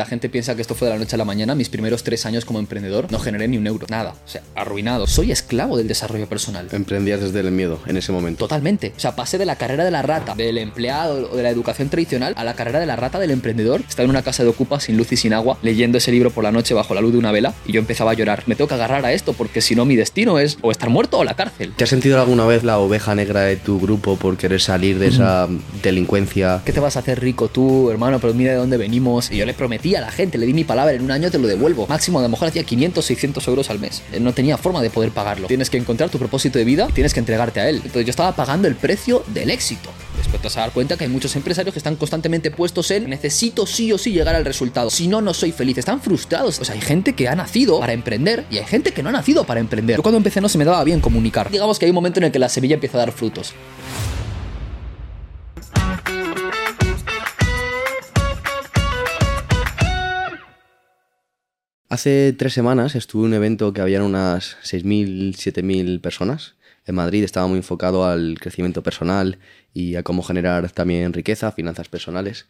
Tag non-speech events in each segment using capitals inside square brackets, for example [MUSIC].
La gente piensa que esto fue de la noche a la mañana. Mis primeros tres años como emprendedor no generé ni un euro, nada. O sea, arruinado. Soy esclavo del desarrollo personal. Emprendías desde el miedo en ese momento. Totalmente. O sea, pasé de la carrera de la rata, del empleado o de la educación tradicional, a la carrera de la rata del emprendedor. Estaba en una casa de ocupa sin luz y sin agua, leyendo ese libro por la noche bajo la luz de una vela, y yo empezaba a llorar. Me tengo que agarrar a esto porque si no mi destino es o estar muerto o la cárcel. ¿Te has sentido alguna vez la oveja negra de tu grupo por querer salir de esa delincuencia? ¿Qué te vas a hacer rico tú, hermano? Pero mira de dónde venimos. Y yo le prometí a la gente, le di mi palabra, en un año te lo devuelvo. Máximo, a lo mejor hacía 500, 600 euros al mes. Eh, No tenía forma de poder pagarlo. Tienes que encontrar tu propósito de vida y tienes que entregarte a él. Entonces yo estaba pagando el precio del éxito. Después te vas a dar cuenta que hay muchos empresarios que están constantemente puestos en necesito sí o sí llegar al resultado. Si no, no soy feliz. Están frustrados. Sea, hay gente que ha nacido para emprender y hay gente que no ha nacido para emprender. Yo cuando empecé no se me daba bien comunicar. Digamos que hay un momento en el que la semilla empieza a dar frutos. Hace tres semanas estuve en un evento que habían unas 6.000, 7.000 personas. En Madrid estaba muy enfocado al crecimiento personal y a cómo generar también riqueza, finanzas personales.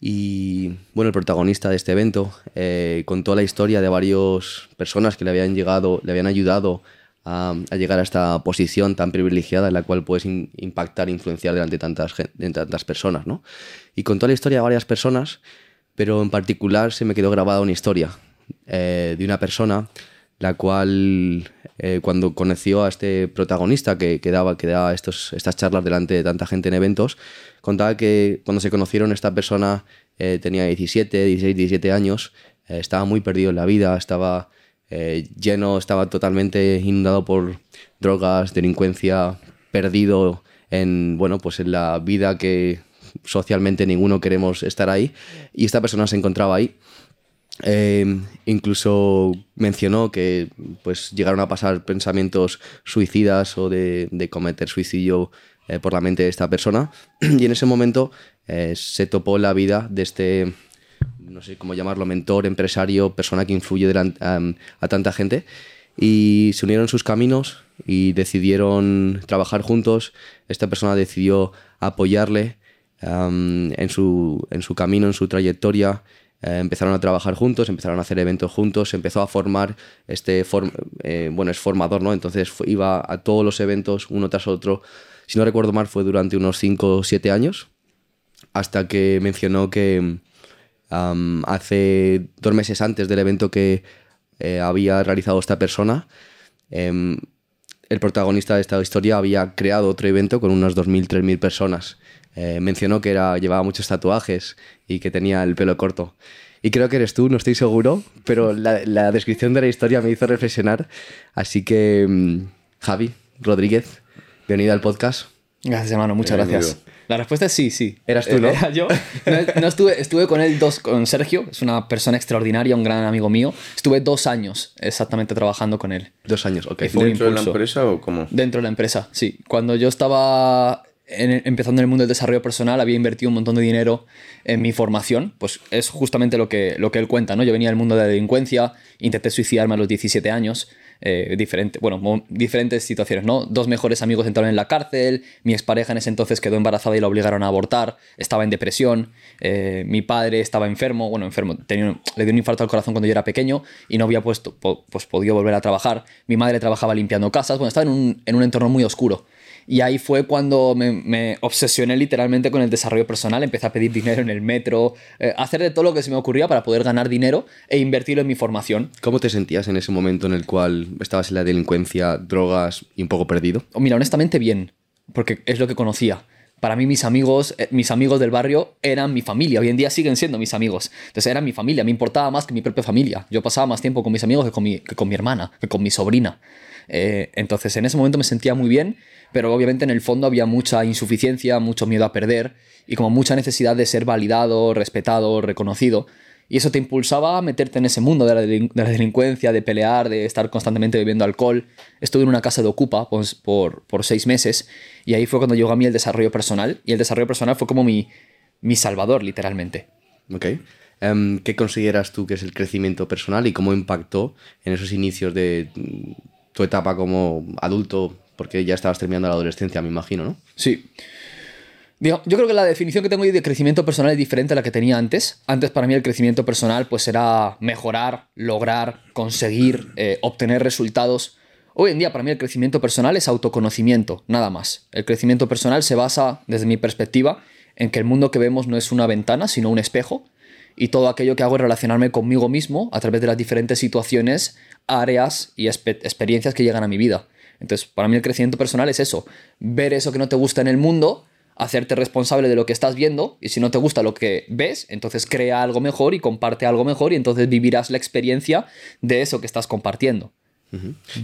Y bueno, el protagonista de este evento eh, contó la historia de varias personas que le habían llegado, le habían ayudado a, llegar a esta posición tan privilegiada en la cual puedes impactar, influenciar delante de tantas, tantas personas, ¿no? Y contó la historia de varias personas, pero en particular se me quedó grabada una historia eh, de una persona la cual eh, cuando conoció a este protagonista que, daba, que daba estos, estas charlas delante de tanta gente en eventos, contaba que cuando se conocieron esta persona eh, tenía 17, 16, 17 años, estaba muy perdido en la vida, estaba lleno, estaba totalmente inundado por drogas, delincuencia, perdido en, bueno, pues en la vida que socialmente ninguno queremos estar ahí. Y esta persona se encontraba ahí. Eh, incluso mencionó que pues llegaron a pasar pensamientos suicidas o de, cometer suicidio eh, por la mente de esta persona. [CLEARS THROAT] Y en ese momento eh, se topó la vida de este no sé cómo llamarlo mentor empresario persona que influye a tanta gente. Y se unieron sus caminos y decidieron trabajar juntos. Esta persona decidió apoyarle en, su, en su camino en su trayectoria eh, empezaron a trabajar juntos, empezaron a hacer eventos juntos, se empezó a formar este, form- eh, bueno, es formador, ¿no? Entonces iba a todos los eventos uno tras otro. Si no recuerdo mal, fue durante unos 5 o 7 años, hasta que mencionó que hace dos meses antes del evento que eh, había realizado esta persona, em, el protagonista de esta historia había creado otro evento con unas 2.000, 3.000 personas. Eh, mencionó que era, llevaba muchos tatuajes y que tenía el pelo corto. Y creo que eres tú, no estoy seguro, pero la, la descripción de la historia me hizo reflexionar. Así que, mm, Javi Rodríguez, bienvenido al podcast. Gracias, hermano, muchas Bienvenido. gracias. La respuesta es sí, sí. Eras tú, ¿no? Era yo. [LAUGHS] No, no estuve, estuve con él dos, con Sergio, es una persona extraordinaria, un gran amigo mío. Estuve dos años exactamente trabajando con él. Dos años, ok. ¿Dentro de la empresa o cómo? Dentro de la empresa, sí. Cuando yo estaba en- empezando en el mundo del desarrollo personal, había invertido un montón de dinero en mi formación. Pues es justamente lo que, lo que él cuenta, ¿no? Yo venía del mundo de la delincuencia, intenté suicidarme a los 17 años. Eh, bueno, diferentes situaciones, ¿no? Dos mejores amigos entraron en la cárcel, mi expareja en ese entonces quedó embarazada y la obligaron a abortar, estaba en depresión, eh, mi padre estaba enfermo, bueno, enfermo, tenía, le dio un infarto al corazón cuando yo era pequeño y no había puesto, pues podido volver a trabajar, mi madre trabajaba limpiando casas, bueno, estaba en un, en un entorno muy oscuro. Y ahí fue cuando me, me obsesioné literalmente con el desarrollo personal. Empecé a pedir dinero en el metro, eh, hacer de todo lo que se me ocurría para poder ganar dinero e invertirlo en mi formación. ¿Cómo te sentías en ese momento en el cual estabas en la delincuencia, drogas y un poco perdido? O mira, honestamente bien, porque es lo que conocía. Para mí mis amigos, eh, mis amigos del barrio eran mi familia. Hoy en día siguen siendo mis amigos. Entonces eran mi familia. Me importaba más que mi propia familia. Yo pasaba más tiempo con mis amigos que con mi, que con mi hermana, que con mi sobrina. Eh, entonces en ese momento me sentía muy bien, pero obviamente en el fondo había mucha insuficiencia, mucho miedo a perder y como mucha necesidad de ser validado, respetado, reconocido. Y eso te impulsaba a meterte en ese mundo de la, delin- de la delincuencia, de pelear, de estar constantemente bebiendo alcohol. Estuve en una casa de Ocupa pues, por, por seis meses y ahí fue cuando llegó a mí el desarrollo personal. Y el desarrollo personal fue como mi, mi salvador, literalmente. Em, ¿Qué consideras tú que es el crecimiento personal y cómo impactó en esos inicios de tu etapa como adulto? Porque ya estabas terminando la adolescencia, me imagino, ¿no? Sí. yo creo que la definición que tengo de crecimiento personal es diferente a la que tenía antes. Antes para mí el crecimiento personal pues era mejorar, lograr, conseguir, eh, obtener resultados. Hoy en día para mí el crecimiento personal es autoconocimiento, nada más. El crecimiento personal se basa, desde mi perspectiva, en que el mundo que vemos no es una ventana, sino un espejo. Y todo aquello que hago es relacionarme conmigo mismo a través de las diferentes situaciones, áreas y experiencias que llegan a mi vida. Entonces, para mí el crecimiento personal es eso, ver eso que no te gusta en el mundo hacerte responsable de lo que estás viendo y si no te gusta lo que ves, entonces crea algo mejor y comparte algo mejor y entonces vivirás la experiencia de eso que estás compartiendo.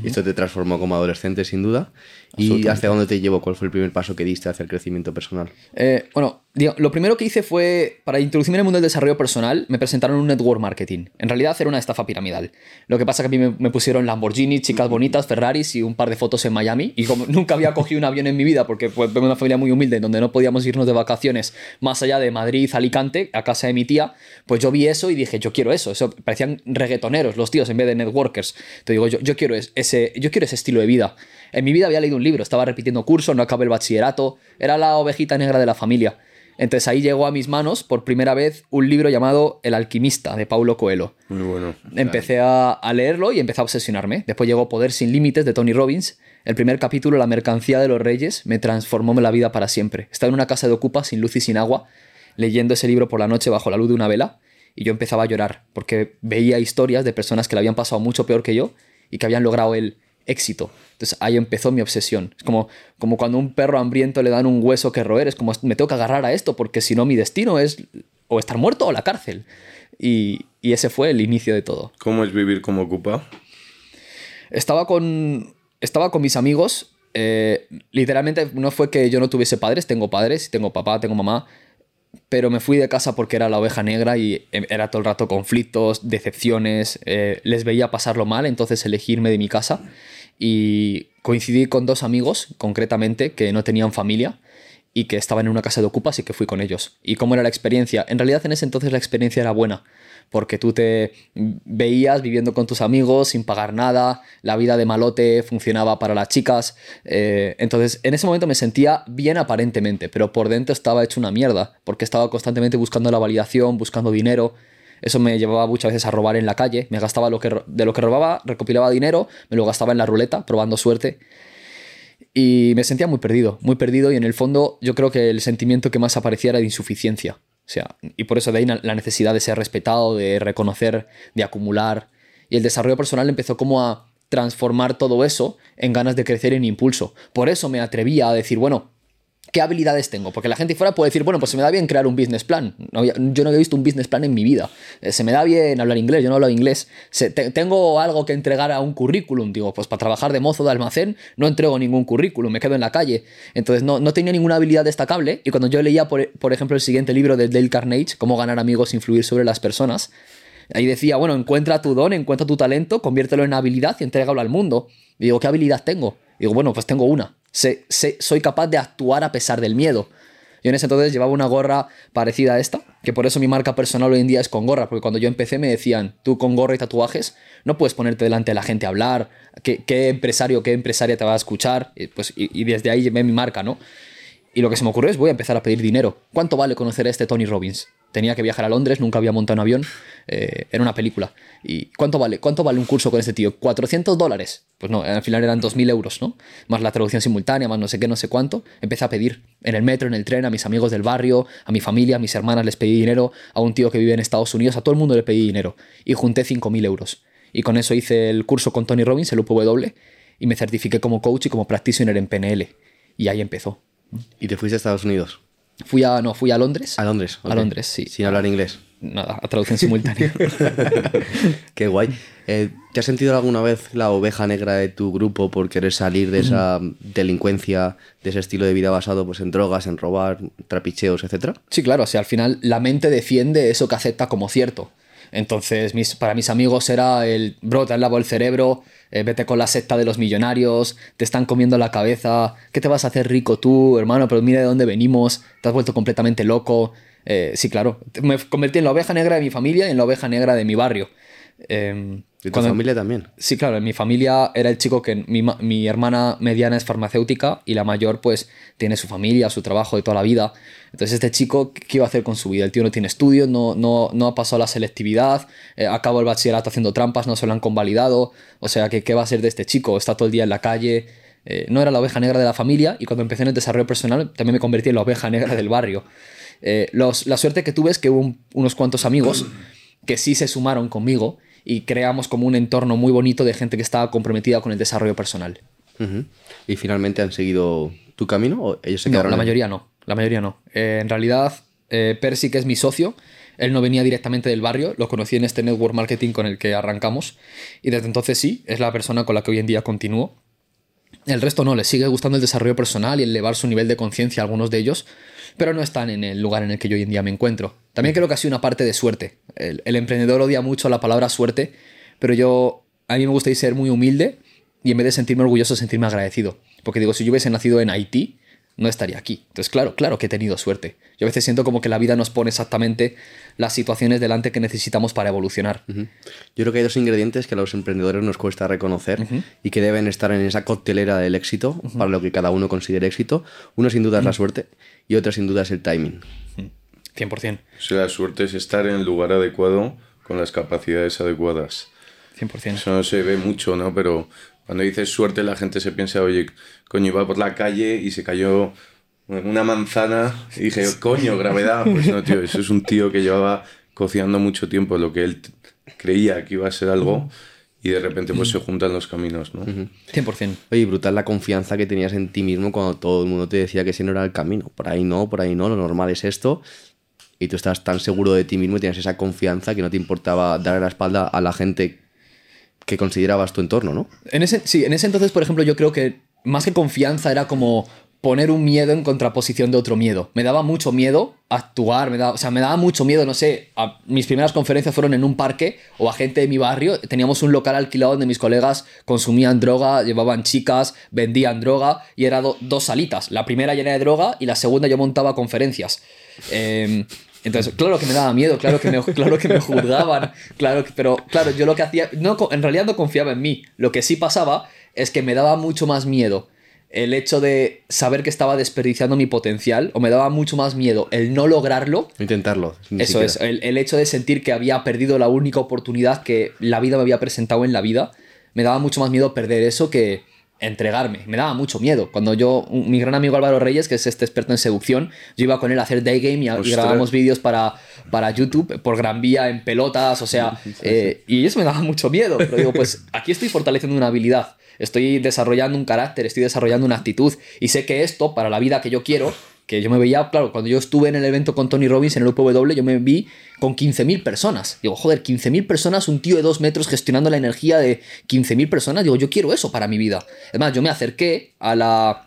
Esto te transformó como adolescente sin duda. ¿Y hacia dónde te llevó? ¿Cuál fue el primer paso que diste hacia el crecimiento personal? Eh, bueno, lo primero que hice fue, para introducirme en el mundo del desarrollo personal, me presentaron un network marketing. En realidad era una estafa piramidal. Lo que pasa es que a mí me, pusieron Lamborghini, chicas bonitas, Ferraris y un par de fotos en Miami. Y como [LAUGHS] nunca había cogido un avión en mi vida, porque fue una familia muy humilde, donde no podíamos irnos de vacaciones más allá de Madrid, Alicante, a casa de mi tía, pues yo vi eso y dije, yo quiero eso. Eso parecían reggaetoneros los tíos en vez de networkers. Te digo, yo, yo, quiero ese, yo quiero ese estilo de vida. En mi vida había leído un libro, estaba repitiendo cursos, no acabé el bachillerato, era la ovejita negra de la familia. Entonces ahí llegó a mis manos por primera vez un libro llamado El alquimista de Paulo Coelho. Muy bueno. Empecé a, leerlo y empecé a obsesionarme. Después llegó Poder sin límites de Tony Robbins. El primer capítulo, La mercancía de los reyes, me transformó la vida para siempre. Estaba en una casa de ocupa sin luz y sin agua, leyendo ese libro por la noche bajo la luz de una vela y yo empezaba a llorar porque veía historias de personas que le habían pasado mucho peor que yo y que habían logrado el éxito. Entonces ahí empezó mi obsesión. Es como, como cuando a un perro hambriento le dan un hueso que roer, es como me tengo que agarrar a esto porque si no mi destino es o estar muerto o la cárcel. Y, ese fue el inicio de todo. ¿Cómo es vivir como ocupa? Estaba con, estaba con mis amigos. Eh, literalmente no fue que yo no tuviese padres, tengo padres, tengo papá, tengo mamá, pero me fui de casa porque era la oveja negra y em, era todo el rato conflictos, decepciones, eh, les veía pasarlo mal, entonces elegirme de mi casa y coincidí con dos amigos, concretamente, que no tenían familia y que estaban en una casa de ocupas y que fui con ellos. ¿Y cómo era la experiencia? En realidad en ese entonces la experiencia era buena, porque tú te veías viviendo con tus amigos sin pagar nada, la vida de malote funcionaba para las chicas, eh, entonces en ese momento me sentía bien aparentemente, pero por dentro estaba hecho una mierda, porque estaba constantemente buscando la validación, buscando dinero, eso me llevaba muchas veces a robar en la calle, me gastaba lo que, de lo que robaba, recopilaba dinero, me lo gastaba en la ruleta, probando suerte. Y me sentía muy perdido, muy perdido y en el fondo yo creo que el sentimiento que más aparecía era de insuficiencia. O sea, y por eso de ahí la necesidad de ser respetado, de reconocer, de acumular. Y el desarrollo personal empezó como a transformar todo eso en ganas de crecer en impulso. Por eso me atrevía a decir, bueno, ¿Qué habilidades tengo? Porque la gente fuera puede decir, bueno, pues se me da bien crear un business plan. yo no había visto un business plan en mi vida. Eh, se me da bien hablar inglés, yo no hablo inglés. tengo algo que entregar a un currículum. Digo, pues para trabajar de mozo de almacén no entrego ningún currículum, me quedo en la calle. Entonces no, no tenía ninguna habilidad destacable. Y cuando yo leía, por, por ejemplo, el siguiente libro de Dale Carnage, Cómo ganar amigos, e influir sobre las personas, ahí decía, bueno, encuentra tu don, encuentra tu talento, conviértelo en habilidad y entrégalo al mundo. Y digo, ¿qué habilidad tengo? digo, bueno, pues tengo una soy capaz de actuar a pesar del miedo. Yo en ese entonces llevaba una gorra parecida a esta, que por eso mi marca personal hoy en día es con gorra, porque cuando yo empecé me decían, tú con gorra y tatuajes no puedes ponerte delante de la gente a hablar, qué, empresario, qué empresaria te va a escuchar, y, pues, y, desde ahí llevé mi marca, ¿no? Y lo que se me ocurrió es voy a empezar a pedir dinero. ¿Cuánto vale conocer a este Tony Robbins? Tenía que viajar a Londres, nunca había montado un avión, eh, era una película. ¿Y cuánto vale? ¿Cuánto vale un curso con este tío? ¿400 dólares? Pues no, al final eran 2.000 euros, ¿no? Más la traducción simultánea, más no sé qué, no sé cuánto. Empecé a pedir en el metro, en el tren, a mis amigos del barrio, a mi familia, a mis hermanas les pedí dinero, a un tío que vive en Estados Unidos, a todo el mundo le pedí dinero. Y junté 5.000 euros. Y con eso hice el curso con Tony Robbins, el UPW, y me certifiqué como coach y como practitioner en PNL. Y ahí empezó. ¿Y te fuiste a Estados Unidos? Fui a, no, fui a Londres. A Londres. A Londres, sí. Sin hablar inglés. Nada, a traducción simultánea. [LAUGHS] Qué guay. Eh, ¿Te has sentido alguna vez la oveja negra de tu grupo por querer salir de esa delincuencia, de ese estilo de vida basado pues, en drogas, en robar, trapicheos, etcétera? Sí, claro. O sea, al final la mente defiende eso que acepta como cierto. Entonces, mis, para mis amigos era el, bro, te han lavado el cerebro, eh, vete con la secta de los millonarios, te están comiendo la cabeza, ¿qué te vas a hacer rico tú, hermano? Pero mira de dónde venimos, te has vuelto completamente loco. Eh, sí, claro, me convertí en la oveja negra de mi familia y en la oveja negra de mi barrio. Em, ¿Y tu cuando- familia también? Sí, claro, en mi familia era el chico que mi, mi hermana mediana es farmacéutica y la mayor pues tiene su familia, su trabajo de toda la vida. Entonces este chico, ¿qué iba a hacer con su vida? El tío no tiene estudios, no, no, no ha pasado la selectividad, eh, acabó el bachillerato haciendo trampas, no se lo han convalidado. O sea, que, ¿qué va a ser de este chico? Está todo el día en la calle. eh, no era la oveja negra de la familia y cuando empecé en el desarrollo personal también me convertí en la oveja negra del barrio. Eh, los- la suerte que tuve es que hubo un- unos cuantos amigos que sí se sumaron conmigo y creamos como un entorno muy bonito de gente que estaba comprometida con el desarrollo personal. ¿Y finalmente han seguido tu camino o ellos se No, quedaron la en- mayoría no, la mayoría no. Eh, en realidad, eh, Percy, que es mi socio, él no venía directamente del barrio, lo conocí en este network marketing con el que arrancamos y desde entonces sí, es la persona con la que hoy en día continúo. El resto no, les sigue gustando el desarrollo personal y el elevar su nivel de conciencia a algunos de ellos, pero no están en el lugar en el que yo hoy en día me encuentro. También creo que ha sido una parte de suerte. El, emprendedor odia mucho la palabra suerte, pero yo, a mí me gusta ser muy humilde y en vez de sentirme orgulloso, sentirme agradecido. Porque digo, si yo hubiese nacido en Haití, no estaría aquí. Entonces, claro, claro que he tenido suerte. Yo a veces siento como que la vida nos pone exactamente las situaciones delante que necesitamos para evolucionar. Yo creo que hay dos ingredientes que a los emprendedores nos cuesta reconocer y que deben estar en esa coctelera del éxito, para lo que cada uno considere éxito. Uno sin duda es la suerte y otra sin duda es el timing. 100%. O sea, la suerte es estar en el lugar adecuado con las capacidades adecuadas. 100%. Eso no se ve mucho, ¿no? Pero cuando dices suerte, la gente se piensa, oye, coño, iba por la calle y se cayó una manzana y dije, coño, gravedad. Pues no, tío, eso es un tío que llevaba cocinando mucho tiempo lo que él creía que iba a ser algo y de repente pues se juntan los caminos, ¿no? 100%. Oye, brutal la confianza que tenías en ti mismo cuando todo el mundo te decía que ese no era el camino. Por ahí no, por ahí no, lo normal es esto. Y tú estás tan seguro de ti mismo y tienes esa confianza que no te importaba dar la espalda a la gente que considerabas tu entorno, ¿no? En ese, sí, en ese entonces, por ejemplo, yo creo que más que confianza era como poner un miedo en contraposición de otro miedo. Me daba mucho miedo actuar, me daba, o sea, me daba mucho miedo, no sé, mis primeras conferencias fueron en un parque o a gente de mi barrio, teníamos un local alquilado donde mis colegas consumían droga, llevaban chicas, vendían droga y era do- dos salitas, la primera llena de droga y la segunda yo montaba conferencias. Em, entonces, claro que me daba miedo, claro que me, [LAUGHS] claro que me juzgaban, claro pero claro, yo lo que hacía, no, en realidad no confiaba en mí. Lo que sí pasaba es que me daba mucho más miedo el hecho de saber que estaba desperdiciando mi potencial, o me daba mucho más miedo el no lograrlo. Intentarlo. Eso siquiera. es, el, el hecho de sentir que había perdido la única oportunidad que la vida me había presentado en la vida, me daba mucho más miedo perder eso que entregarme. Me daba mucho miedo. Cuando yo, mi gran amigo Álvaro Reyes, que es este experto en seducción, yo iba con él a hacer day game y, y grabábamos vídeos para, para YouTube por Gran Vía en pelotas, o sea, eh, y eso me daba mucho miedo. Pero digo, pues aquí estoy fortaleciendo una habilidad, estoy desarrollando un carácter, estoy desarrollando una actitud y sé que esto, para la vida que yo quiero, que yo me veía, claro, cuando yo estuve en el evento con Tony Robbins en el UPW, yo me vi con 15.000 personas. Digo, joder, 15.000 personas, un tío de dos metros gestionando la energía de 15.000 personas. Digo, yo quiero eso para mi vida. Además, yo me acerqué a la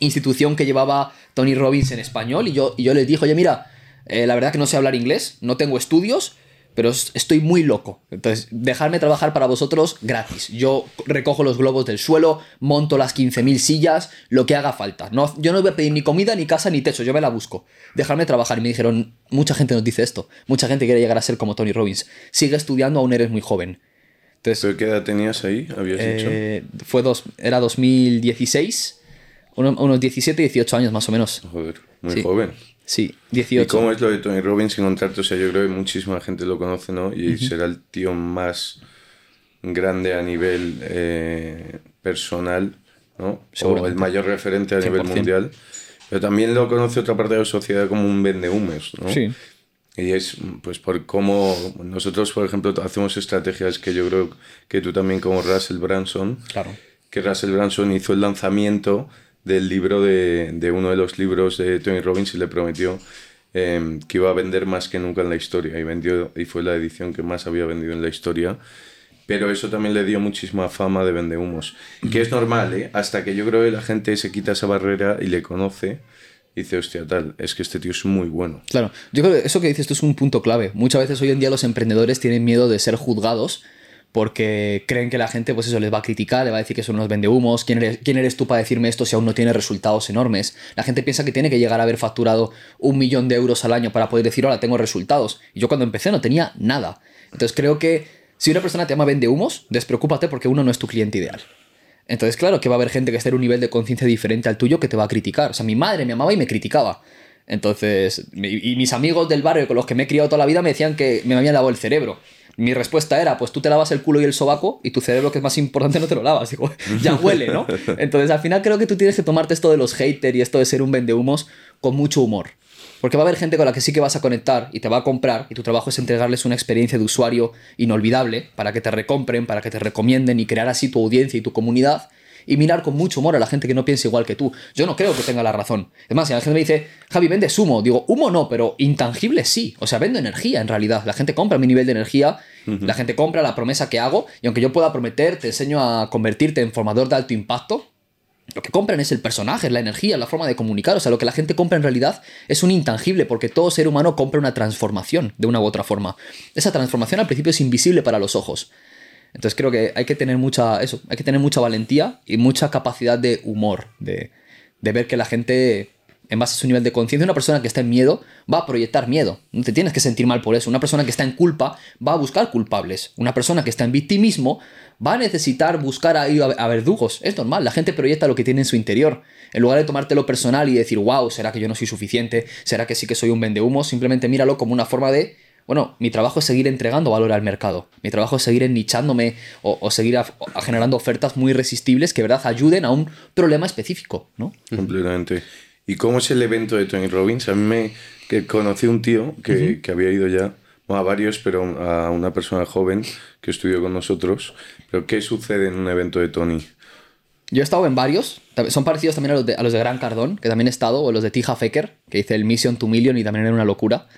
institución que llevaba Tony Robbins en español y yo, y yo les dije, oye, mira, eh, la verdad que no sé hablar inglés, no tengo estudios, pero es- estoy muy loco. Entonces, dejarme trabajar para vosotros gratis. Yo recojo los globos del suelo, monto las 15.000 sillas, lo que haga falta. No, yo no voy a pedir ni comida, ni casa, ni techo, yo me la busco. Dejarme trabajar. Y me dijeron, mucha gente nos dice esto, mucha gente quiere llegar a ser como Tony Robbins. Sigue estudiando, aún eres muy joven. Entonces, ¿Pero qué edad tenías ahí? ¿Habías dicho? eh, fue dos, era 2016, uno- unos 17, 18 años más o menos. Joder, muy sí. joven. Sí, ¿Y 18. cómo es lo de Tony Robbins encontrarte? O sea, yo creo que muchísima gente lo conoce, ¿no? Y será el tío más grande a nivel eh, personal, ¿no? O el mayor referente a nivel 100%. mundial. Pero también lo conoce otra parte de la sociedad como un vendehumos, ¿no? Sí. Y es pues por cómo nosotros, por ejemplo, hacemos estrategias que yo creo que tú también como Russell Branson, Claro. que Russell Branson hizo el lanzamiento del libro de, de uno de los libros de Tony Robbins y le prometió eh, que iba a vender más que nunca en la historia. Y vendió y fue la edición que más había vendido en la historia. Pero eso también le dio muchísima fama de vendehumos. Que es normal ¿eh? hasta que yo creo que la gente se quita esa barrera y le conoce y dice hostia tal es que este tío es muy bueno Claro, yo creo que eso que dices tú es un punto clave. Muchas veces hoy en día los emprendedores tienen miedo de ser juzgados porque creen que la gente, pues eso, les va a criticar, le va a decir que son unos vendehumos, ¿quién eres, quién eres tú para decirme esto si aún no tienes resultados enormes? La gente piensa que tiene que llegar a haber facturado un millón de euros al año para poder decir, ahora tengo resultados. Y yo cuando empecé no tenía nada. Entonces creo que Si una persona te llama vende humos, despreocúpate porque uno no es tu cliente ideal. Entonces, claro que va a haber gente que esté en un nivel de conciencia diferente al tuyo que te va a criticar. O sea, mi madre me amaba y me criticaba. Entonces, y mis amigos del barrio con los que me he criado toda la vida me decían que me habían lavado el cerebro. Mi respuesta era, pues tú te lavas el culo y el sobaco y tu cerebro, que es más importante, no te lo lavas. Digo, [LAUGHS] ya huele, ¿no? [LAUGHS] Entonces, al final creo que tú tienes que tomarte esto de los haters y esto de ser un vendehumos con mucho humor. Porque va a haber gente con la que sí que vas a conectar y te va a comprar y tu trabajo es entregarles una experiencia de usuario inolvidable para que te recompren, para que te recomienden y crear así tu audiencia y tu comunidad y mirar con mucho humor a la gente que no piensa igual que tú. Yo no creo que tenga la razón. Es más, si la gente me dice, Javi, vende humo, digo, humo no, pero intangible sí. O sea, vendo energía en realidad. La gente compra mi nivel de energía, la gente compra la promesa que hago y aunque yo pueda prometer, te enseño a convertirte en formador de alto impacto, lo que compran es el personaje, la energía, la forma de comunicar. O sea, lo que la gente compra en realidad es un intangible, porque todo ser humano compra una transformación de una u otra forma. Esa transformación al principio es invisible para los ojos. Entonces creo que hay que tener mucha, eso, hay que tener mucha valentía y mucha capacidad de humor, de, ver que la gente, en base a su nivel de conciencia, una persona que está en miedo va a proyectar miedo. No te tienes que sentir mal por eso. Una persona que está en culpa va a buscar culpables. Una persona que está en victimismo va a necesitar buscar ahí a verdugos. Es normal, la gente proyecta lo que tiene en su interior. En lugar de tomártelo personal y decir, wow, ¿será que yo no soy suficiente? ¿Será que sí que soy un vendehumo? Simplemente míralo como una forma de bueno, mi trabajo es seguir entregando valor al mercado. Mi trabajo es seguir ennichándome o, seguir generando ofertas muy irresistibles que, verdad, ayuden a un problema específico, ¿no? Completamente. ¿Y cómo es el evento de Tony Robbins? A mí me que conocí un tío que, que había ido ya, a varios, pero a una persona joven que estudió con nosotros. Pero ¿qué sucede en un evento de Tony? Yo he estado en varios, son parecidos también a los de, a los de Gran Cardón, que también he estado, o los de Tija Fecker, que hice el Mission to Million y también era una locura.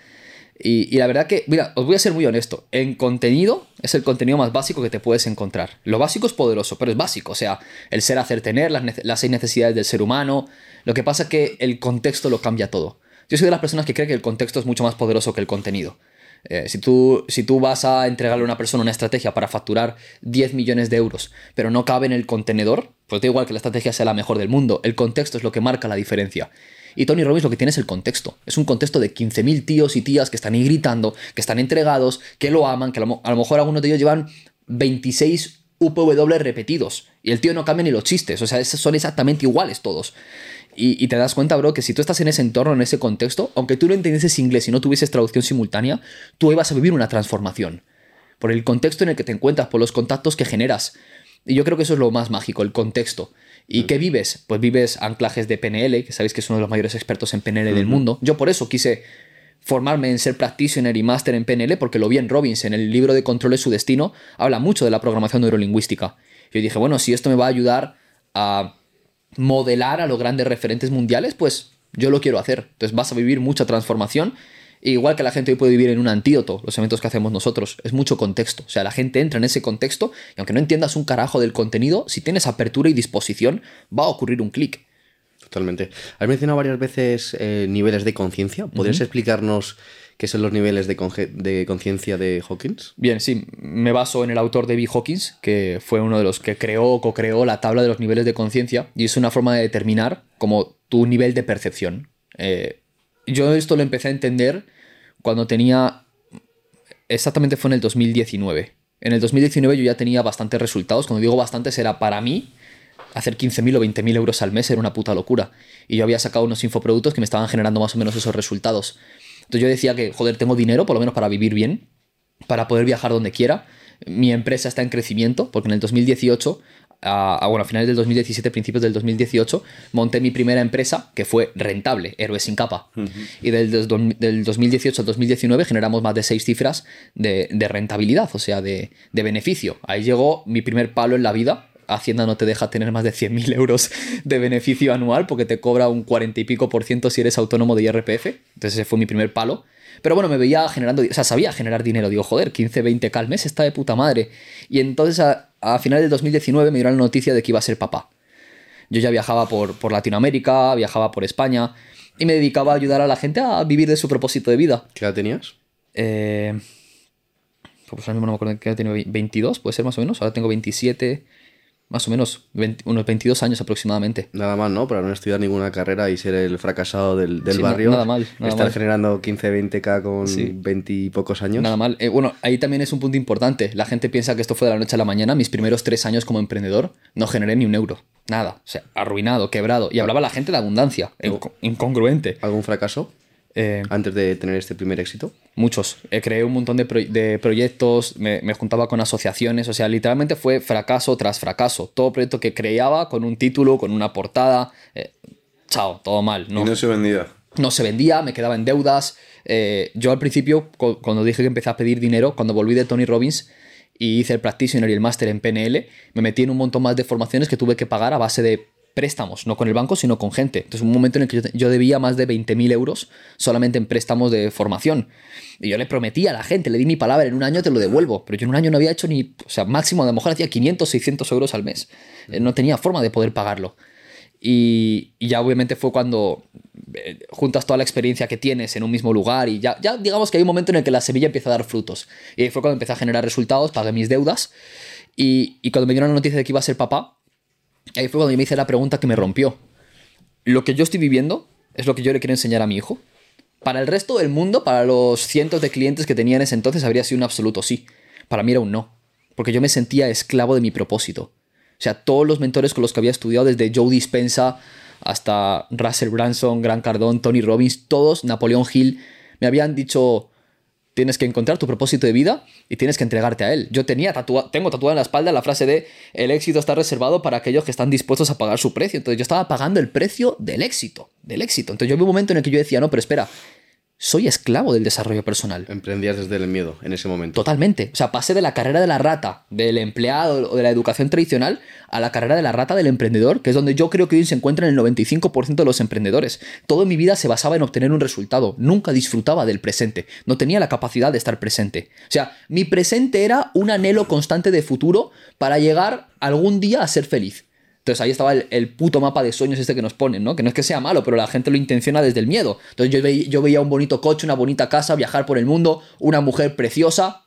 Y, la verdad que, mira, os voy a ser muy honesto. En contenido es el contenido más básico que te puedes encontrar. Lo básico es poderoso, pero es básico. O sea, el ser, hacer, tener, las, seis necesidades del ser humano. Lo que pasa es que el contexto lo cambia todo. Yo soy de las personas que creen que el contexto es mucho más poderoso que el contenido. Eh, si, tú, si tú vas a entregarle a una persona una estrategia para facturar 10 millones de euros, pero no cabe en el contenedor, pues da igual que la estrategia sea la mejor del mundo. El contexto es lo que marca la diferencia. Y Tony Robbins lo que tiene es el contexto. Es un contexto de 15.000 tíos y tías que están ahí gritando, que están entregados, que lo aman, que a lo, mejor algunos de ellos llevan 26 UPW repetidos. Y el tío no cambia ni los chistes. O sea, son exactamente iguales todos. Y, te das cuenta, bro, que si tú estás en ese entorno, en ese contexto, aunque tú no entendieses inglés y no tuvieses traducción simultánea, tú ibas a vivir una transformación. Por el contexto en el que te encuentras, por los contactos que generas. Y yo creo que eso es lo más mágico, el contexto. ¿Y qué vives? Pues vives anclajes de PNL, que sabéis que es uno de los mayores expertos en PNL del mundo. Yo por eso quise formarme en ser practitioner y máster en PNL, porque lo vi en Robbins, en el libro de Control de su Destino, habla mucho de la programación neurolingüística. Yo dije, bueno, si esto me va a ayudar a modelar a los grandes referentes mundiales, pues yo lo quiero hacer. Entonces vas a vivir mucha transformación Igual que la gente hoy puede vivir en un antídoto, los eventos que hacemos nosotros, es mucho contexto. O sea, la gente entra en ese contexto y aunque no entiendas un carajo del contenido, si tienes apertura y disposición, va a ocurrir un clic. Totalmente. Has mencionado varias veces eh, niveles de conciencia. ¿Podrías explicarnos qué son los niveles de, conciencia de Hawkins? Bien, sí. Me baso en el autor David Hawkins, que fue uno de los que creó o co-creó la tabla de los niveles de conciencia y es una forma de determinar como tu nivel de percepción. Eh, yo esto lo empecé a entender cuando tenía, exactamente fue en el 2019. En el 2019 yo ya tenía bastantes resultados. Cuando digo bastantes era para mí, hacer 15.000 o 20.000 euros al mes era una puta locura. Y yo había sacado unos infoproductos que me estaban generando más o menos esos resultados. Entonces yo decía que, joder, tengo dinero por lo menos para vivir bien, para poder viajar donde quiera. Mi empresa está en crecimiento, porque en el 2018 a, bueno, a finales del 2017, principios del 2018, monté mi primera empresa que fue rentable, Héroes sin capa. Y del, del, 2018 al 2019 generamos más de seis cifras de, rentabilidad, o sea, de, beneficio. Ahí llegó mi primer palo en la vida. Hacienda no te deja tener más de 100.000 euros de beneficio anual porque te cobra un 40 y pico por ciento si eres autónomo de IRPF. Entonces ese fue mi primer palo. Pero bueno, me veía generando, o sea, sabía generar dinero. Digo, joder, 15, 20 k al mes está de puta madre. Y entonces a, a finales del 2019 me dieron la noticia de que iba a ser papá. Yo ya viajaba por, por Latinoamérica, viajaba por España y me dedicaba a ayudar a la gente a vivir de su propósito de vida. ¿Qué edad tenías? Eh, pues ahora mismo no me acuerdo qué edad tenía, 22, puede ser más o menos. Ahora tengo 27. Más o menos, 20 unos 22 años aproximadamente. Nada mal, ¿no? Para no estudiar ninguna carrera y ser el fracasado del, del Sí, barrio. nada mal, nada estar mal. generando 15, 20k con Sí. 20 y pocos años. Nada mal. Eh, bueno, ahí también es un punto importante. La gente piensa que esto fue de la noche a la mañana. Mis primeros tres años como emprendedor no generé ni un euro. Nada. O sea, arruinado, quebrado. Y hablaba la gente de abundancia. inco- incongruente. ¿Algún fracaso Eh, antes de tener este primer éxito? Muchos. Eh, creé un montón de, pro- de proyectos, me, me juntaba con asociaciones, o sea, literalmente fue fracaso tras fracaso. Todo proyecto que creaba con un título, con una portada, eh, chao, todo mal. Y no No, se vendía. no se vendía, me quedaba en deudas. Eh, yo al principio, cu- cuando dije que empecé a pedir dinero, cuando volví de Tony Robbins y hice el practitioner y el máster en PNL, me metí en un montón más de formaciones que tuve que pagar a base de préstamos, no con el banco, sino con gente. Entonces, un momento en el que yo, debía más de 20.000 euros solamente en préstamos de formación. Y yo le prometí a la gente, le di mi palabra, en un año te lo devuelvo. Pero yo en un año no había hecho ni, o sea, máximo, a lo mejor hacía 500, 600 euros al mes. Eh, No tenía forma de poder pagarlo. Y, ya obviamente fue cuando eh, juntas toda la experiencia que tienes en un mismo lugar y ya, ya digamos que hay un momento en el que la semilla empieza a dar frutos. Y ahí fue cuando empecé a generar resultados, pagué mis deudas y, y cuando me dieron la noticia de que iba a ser papá, ahí fue cuando yo me hice la pregunta que me rompió. Lo que yo estoy viviendo es lo que yo le quiero enseñar a mi hijo. Para el resto del mundo, para los cientos de clientes que tenía en ese entonces, habría sido un absoluto sí. Para mí era un no. Porque yo me sentía esclavo de mi propósito. O sea, todos los mentores con los que había estudiado, desde Joe Dispensa hasta Russell Branson, Grant Cardone, Tony Robbins, todos, Napoleón Hill, me habían dicho, tienes que encontrar tu propósito de vida y tienes que entregarte a él. Yo tenía tengo tatuada en la espalda la frase de el éxito está reservado para aquellos que están dispuestos a pagar su precio. Entonces yo estaba pagando el precio del éxito, del éxito. Entonces yo vi un momento en el que yo decía, no, pero espera, soy esclavo del desarrollo personal. Emprendías desde el miedo en ese momento. Totalmente. O sea, pasé de la carrera de la rata, del empleado o de la educación tradicional, a la carrera de la rata del emprendedor, que es donde yo creo que hoy se encuentran el 95% de los emprendedores. Todo mi vida se basaba en obtener un resultado. Nunca disfrutaba del presente. No tenía la capacidad de estar presente. O sea, mi presente era un anhelo constante de futuro para llegar algún día a ser feliz. Entonces ahí estaba el, puto mapa de sueños este que nos ponen, ¿no? Que no es que sea malo, pero la gente lo intenciona desde el miedo. Entonces yo, yo veía un bonito coche, una bonita casa, viajar por el mundo, una mujer preciosa,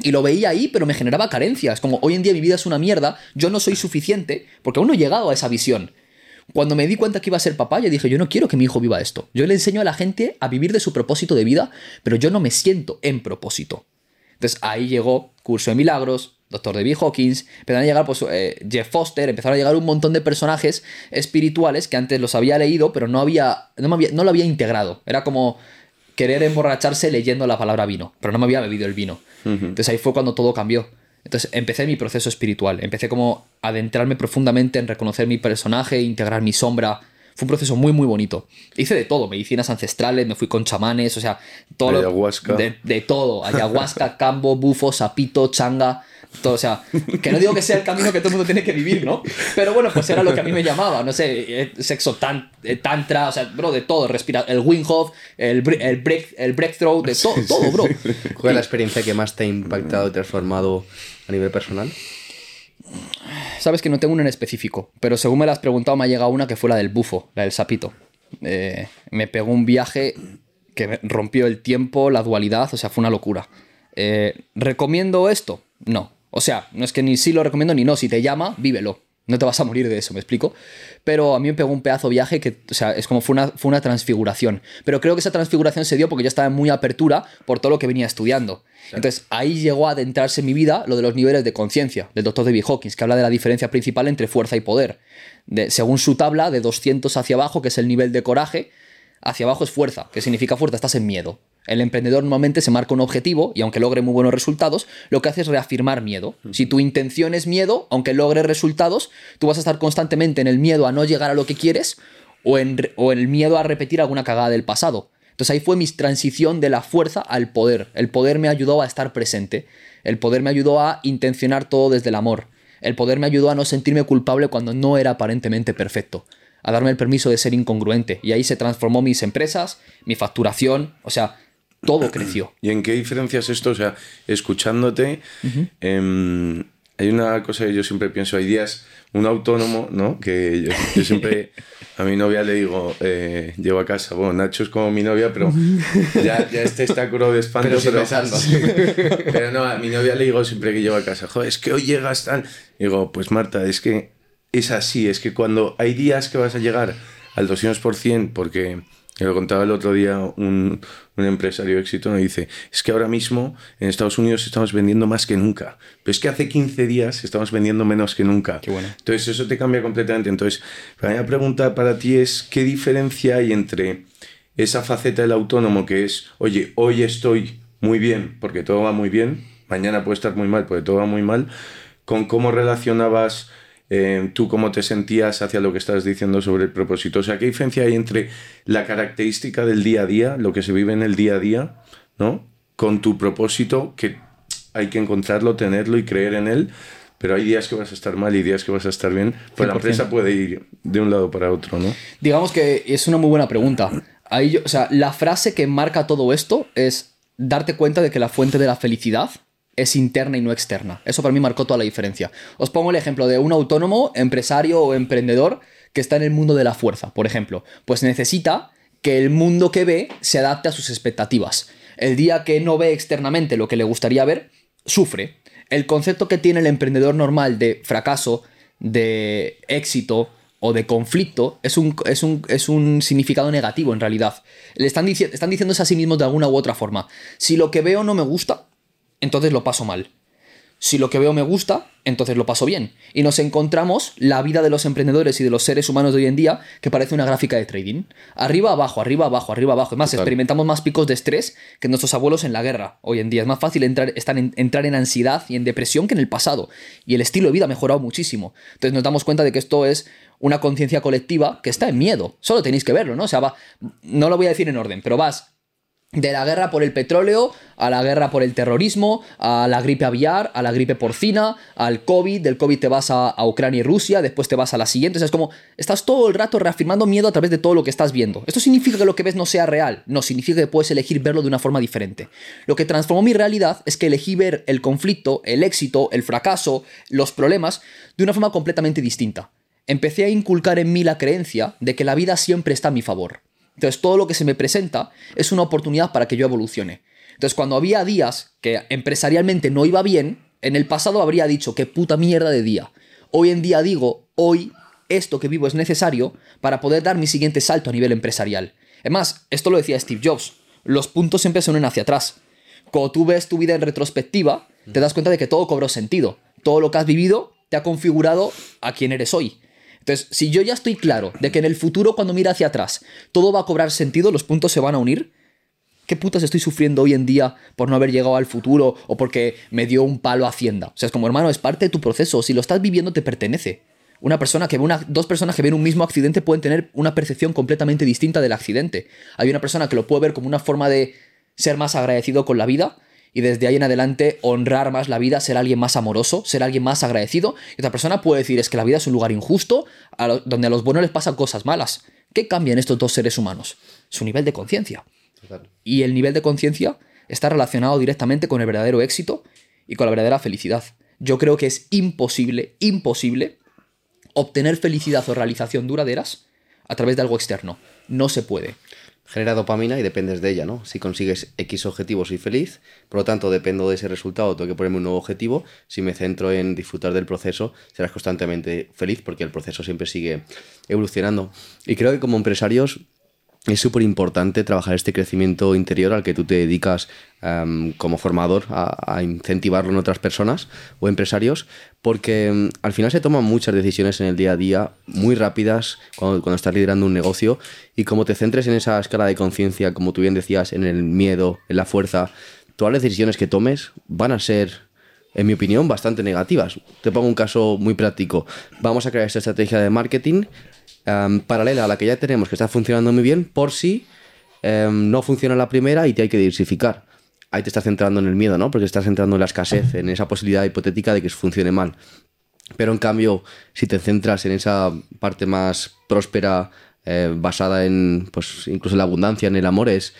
y lo veía ahí, pero me generaba carencias. Como hoy en día mi vida es una mierda, yo no soy suficiente, porque aún no he llegado a esa visión. Cuando me di cuenta que iba a ser papá, yo dije, yo no quiero que mi hijo viva esto. Yo le enseño a la gente a vivir de su propósito de vida, pero yo no me siento en propósito. Entonces ahí llegó Curso de Milagros, Doctor David Hawkins, empezaron a llegar pues, eh, Jeff Foster, empezaron a llegar un montón de personajes espirituales que antes los había leído, pero no, había, no, me había, no lo había integrado. Era como querer emborracharse leyendo la palabra vino, pero no me había bebido el vino. Entonces ahí fue cuando todo cambió. Entonces empecé mi proceso espiritual, empecé como a adentrarme profundamente en reconocer mi personaje, integrar mi sombra. Fue un proceso muy, muy bonito. Hice de todo, medicinas ancestrales, me fui con chamanes, o sea, todo. lo- Ayahuasca. de, de todo. Ayahuasca, [LAUGHS] cambo, bufo, sapito, changa, todo. O sea, que no digo que sea el camino que todo el mundo tiene que vivir, ¿no? Pero bueno, pues era lo que a mí me llamaba, no sé, eh, sexo tan, eh, tantra, o sea, bro, de todo. Respira, el Wim Hof, el, el, break, el breakthrough, de todo, [LAUGHS] todo, bro. ¿Cuál es la experiencia que más te ha impactado y transformado a nivel personal? Sabes que no tengo una en específico, pero según me la has preguntado, me ha llegado una que fue la del bufo, la del sapito. Eh, me pegó un viaje que rompió el tiempo, la dualidad, o sea, fue una locura. Eh, ¿Recomiendo esto? No. O sea, no es que ni sí lo recomiendo ni no. Si te llama, vívelo. No te vas a morir de eso, ¿me explico? Pero a mí me pegó un pedazo viaje que, o sea, es como fue una, fue una transfiguración. Pero creo que esa transfiguración se dio porque yo estaba en muy apertura por todo lo que venía estudiando. Entonces ahí llegó a adentrarse en mi vida lo de los niveles de conciencia del doctor David Hawkins, que habla de la diferencia principal entre fuerza y poder. De, según su tabla, de 200 hacia abajo, que es el nivel de coraje, hacia abajo es fuerza. ¿Qué significa fuerza? Estás en miedo. El emprendedor normalmente se marca un objetivo y aunque logre muy buenos resultados, lo que hace es reafirmar miedo. Si tu intención es miedo, aunque logre resultados, tú vas a estar constantemente en el miedo a no llegar a lo que quieres o en, o el miedo a repetir alguna cagada del pasado. Entonces ahí fue mi transición de la fuerza al poder. El poder me ayudó a estar presente. El poder me ayudó a intencionar todo desde el amor. El poder me ayudó a no sentirme culpable cuando no era aparentemente perfecto. A darme el permiso de ser incongruente. Y ahí se transformó mis empresas, mi facturación. O sea, todo creció. [CLEARS THROAT] ¿Y en qué diferencias esto? O sea, escuchándote, em, hay una cosa que yo siempre pienso, hay días, un autónomo, ¿no? Que yo, siempre a mi novia le digo, eh, llevo a casa, bueno, Nacho es como mi novia, pero ya, ya este está curo de espanto. Pero, pero, pero, no, a mi novia le digo siempre que llevo a casa, joder, es que hoy llegas tan... Digo, pues Marta, es que es así, es que cuando hay días que vas a llegar al 200%, porque lo contaba el otro día un, un empresario de éxito, me dice, es que ahora mismo en Estados Unidos estamos vendiendo más que nunca, pero es que hace 15 días estamos vendiendo menos que nunca. Qué bueno. Entonces eso te cambia completamente. Entonces, la pregunta para ti es, ¿qué diferencia hay entre esa faceta del autónomo que es, oye, hoy estoy muy bien porque todo va muy bien, mañana puede estar muy mal porque todo va muy mal, con cómo relacionabas eh, tú cómo te sentías hacia lo que estás diciendo sobre el propósito. O sea, ¿qué diferencia hay entre la característica del día a día, lo que se vive en el día a día, ¿no? Con tu propósito, que hay que encontrarlo, tenerlo y creer en él, pero hay días que vas a estar mal y días que vas a estar bien. Pues la empresa puede ir de un lado para otro, ¿no? Digamos que es una muy buena pregunta. Ahí o sea, la frase que marca todo esto es darte cuenta de que la fuente de la felicidad es interna y no externa. Eso para mí marcó toda la diferencia. Os pongo el ejemplo de un autónomo, empresario o emprendedor que está en el mundo de la fuerza, por ejemplo. Pues necesita que el mundo que ve se adapte a sus expectativas. El día que no ve externamente lo que le gustaría ver, sufre. El concepto que tiene el emprendedor normal de fracaso, de éxito o de conflicto es un, es un, es un significado negativo en realidad. Le están, están diciéndose a sí mismos de alguna u otra forma. Si lo que veo no me gusta, entonces lo paso mal. Si lo que veo me gusta, entonces lo paso bien. Y nos encontramos la vida de los emprendedores y de los seres humanos de hoy en día que parece una gráfica de trading. Arriba, abajo, arriba, abajo, arriba, abajo. Es más, experimentamos más picos de estrés que nuestros abuelos en la guerra. Hoy en día es más fácil entrar, en, entrar en ansiedad y en depresión que en el pasado. Y el estilo de vida ha mejorado muchísimo. Entonces nos damos cuenta de que esto es una conciencia colectiva que está en miedo. Solo tenéis que verlo, ¿no? O sea, va, no lo voy a decir en orden, pero vas de la guerra por el petróleo, a la guerra por el terrorismo, a la gripe aviar, a la gripe porcina, al COVID, del COVID te vas a, Ucrania y Rusia, después te vas a la siguiente, o sea, es como estás todo el rato reafirmando miedo a través de todo lo que estás viendo. ¿Esto significa que lo que ves no sea real? No, significa que puedes elegir verlo de una forma diferente. Lo que transformó mi realidad es que elegí ver el conflicto, el éxito, el fracaso, los problemas de una forma completamente distinta. Empecé a inculcar en mí la creencia de que la vida siempre está a mi favor. Entonces todo lo que se me presenta es una oportunidad para que yo evolucione. Entonces cuando había días que empresarialmente no iba bien, en el pasado habría dicho qué puta mierda de día. Hoy en día digo, hoy esto que vivo es necesario para poder dar mi siguiente salto a nivel empresarial. Es más, esto lo decía Steve Jobs, los puntos siempre son hacia atrás. Cuando tú ves tu vida en retrospectiva, te das cuenta de que todo cobró sentido. Todo lo que has vivido te ha configurado a quien eres hoy. Entonces, si yo ya estoy claro de que en el futuro, cuando mira hacia atrás, todo va a cobrar sentido, los puntos se van a unir, ¿qué putas estoy sufriendo hoy en día por no haber llegado al futuro o porque me dio un palo Hacienda? O sea, es como, hermano, es parte de tu proceso. Si lo estás viviendo, te pertenece. Una persona que ve una, dos personas que ven un mismo accidente pueden tener una percepción completamente distinta del accidente. Hay una persona que lo puede ver como una forma de ser más agradecido con la vida y desde ahí en adelante honrar más la vida, ser alguien más amoroso, ser alguien más agradecido. Y otra persona puede decir es que la vida es un lugar injusto donde a los buenos les pasan cosas malas. ¿Qué cambia en estos dos seres humanos? Su nivel de conciencia. Y el nivel de conciencia está relacionado directamente con el verdadero éxito y con la verdadera felicidad. Yo creo que es imposible, imposible obtener felicidad o realización duraderas a través de algo externo. No se puede genera dopamina y dependes de ella, ¿no? Si consigues X objetivo soy feliz, por lo tanto dependo de ese resultado, tengo que ponerme un nuevo objetivo. Si me centro en disfrutar del proceso, serás constantemente feliz porque el proceso siempre sigue evolucionando. Y creo que como empresarios es súper importante trabajar este crecimiento interior al que tú te dedicas em, como formador a, incentivarlo en otras personas o empresarios, porque em, al final se toman muchas decisiones en el día a día muy rápidas cuando, cuando estás liderando un negocio y como te centres en esa escala de conciencia, como tú bien decías, en el miedo, en la fuerza, todas las decisiones que tomes van a ser en mi opinión, bastante negativas. Te pongo un caso muy práctico. Vamos a crear esta estrategia de marketing Em, paralela a la que ya tenemos, que está funcionando muy bien, por si em, no funciona la primera y te hay que diversificar. Ahí te estás centrando en el miedo, ¿no? Porque estás centrando en la escasez, en esa posibilidad hipotética de que funcione mal. Pero en cambio, si te centras en esa parte más próspera, eh, basada en, pues, incluso la abundancia, en el amor, es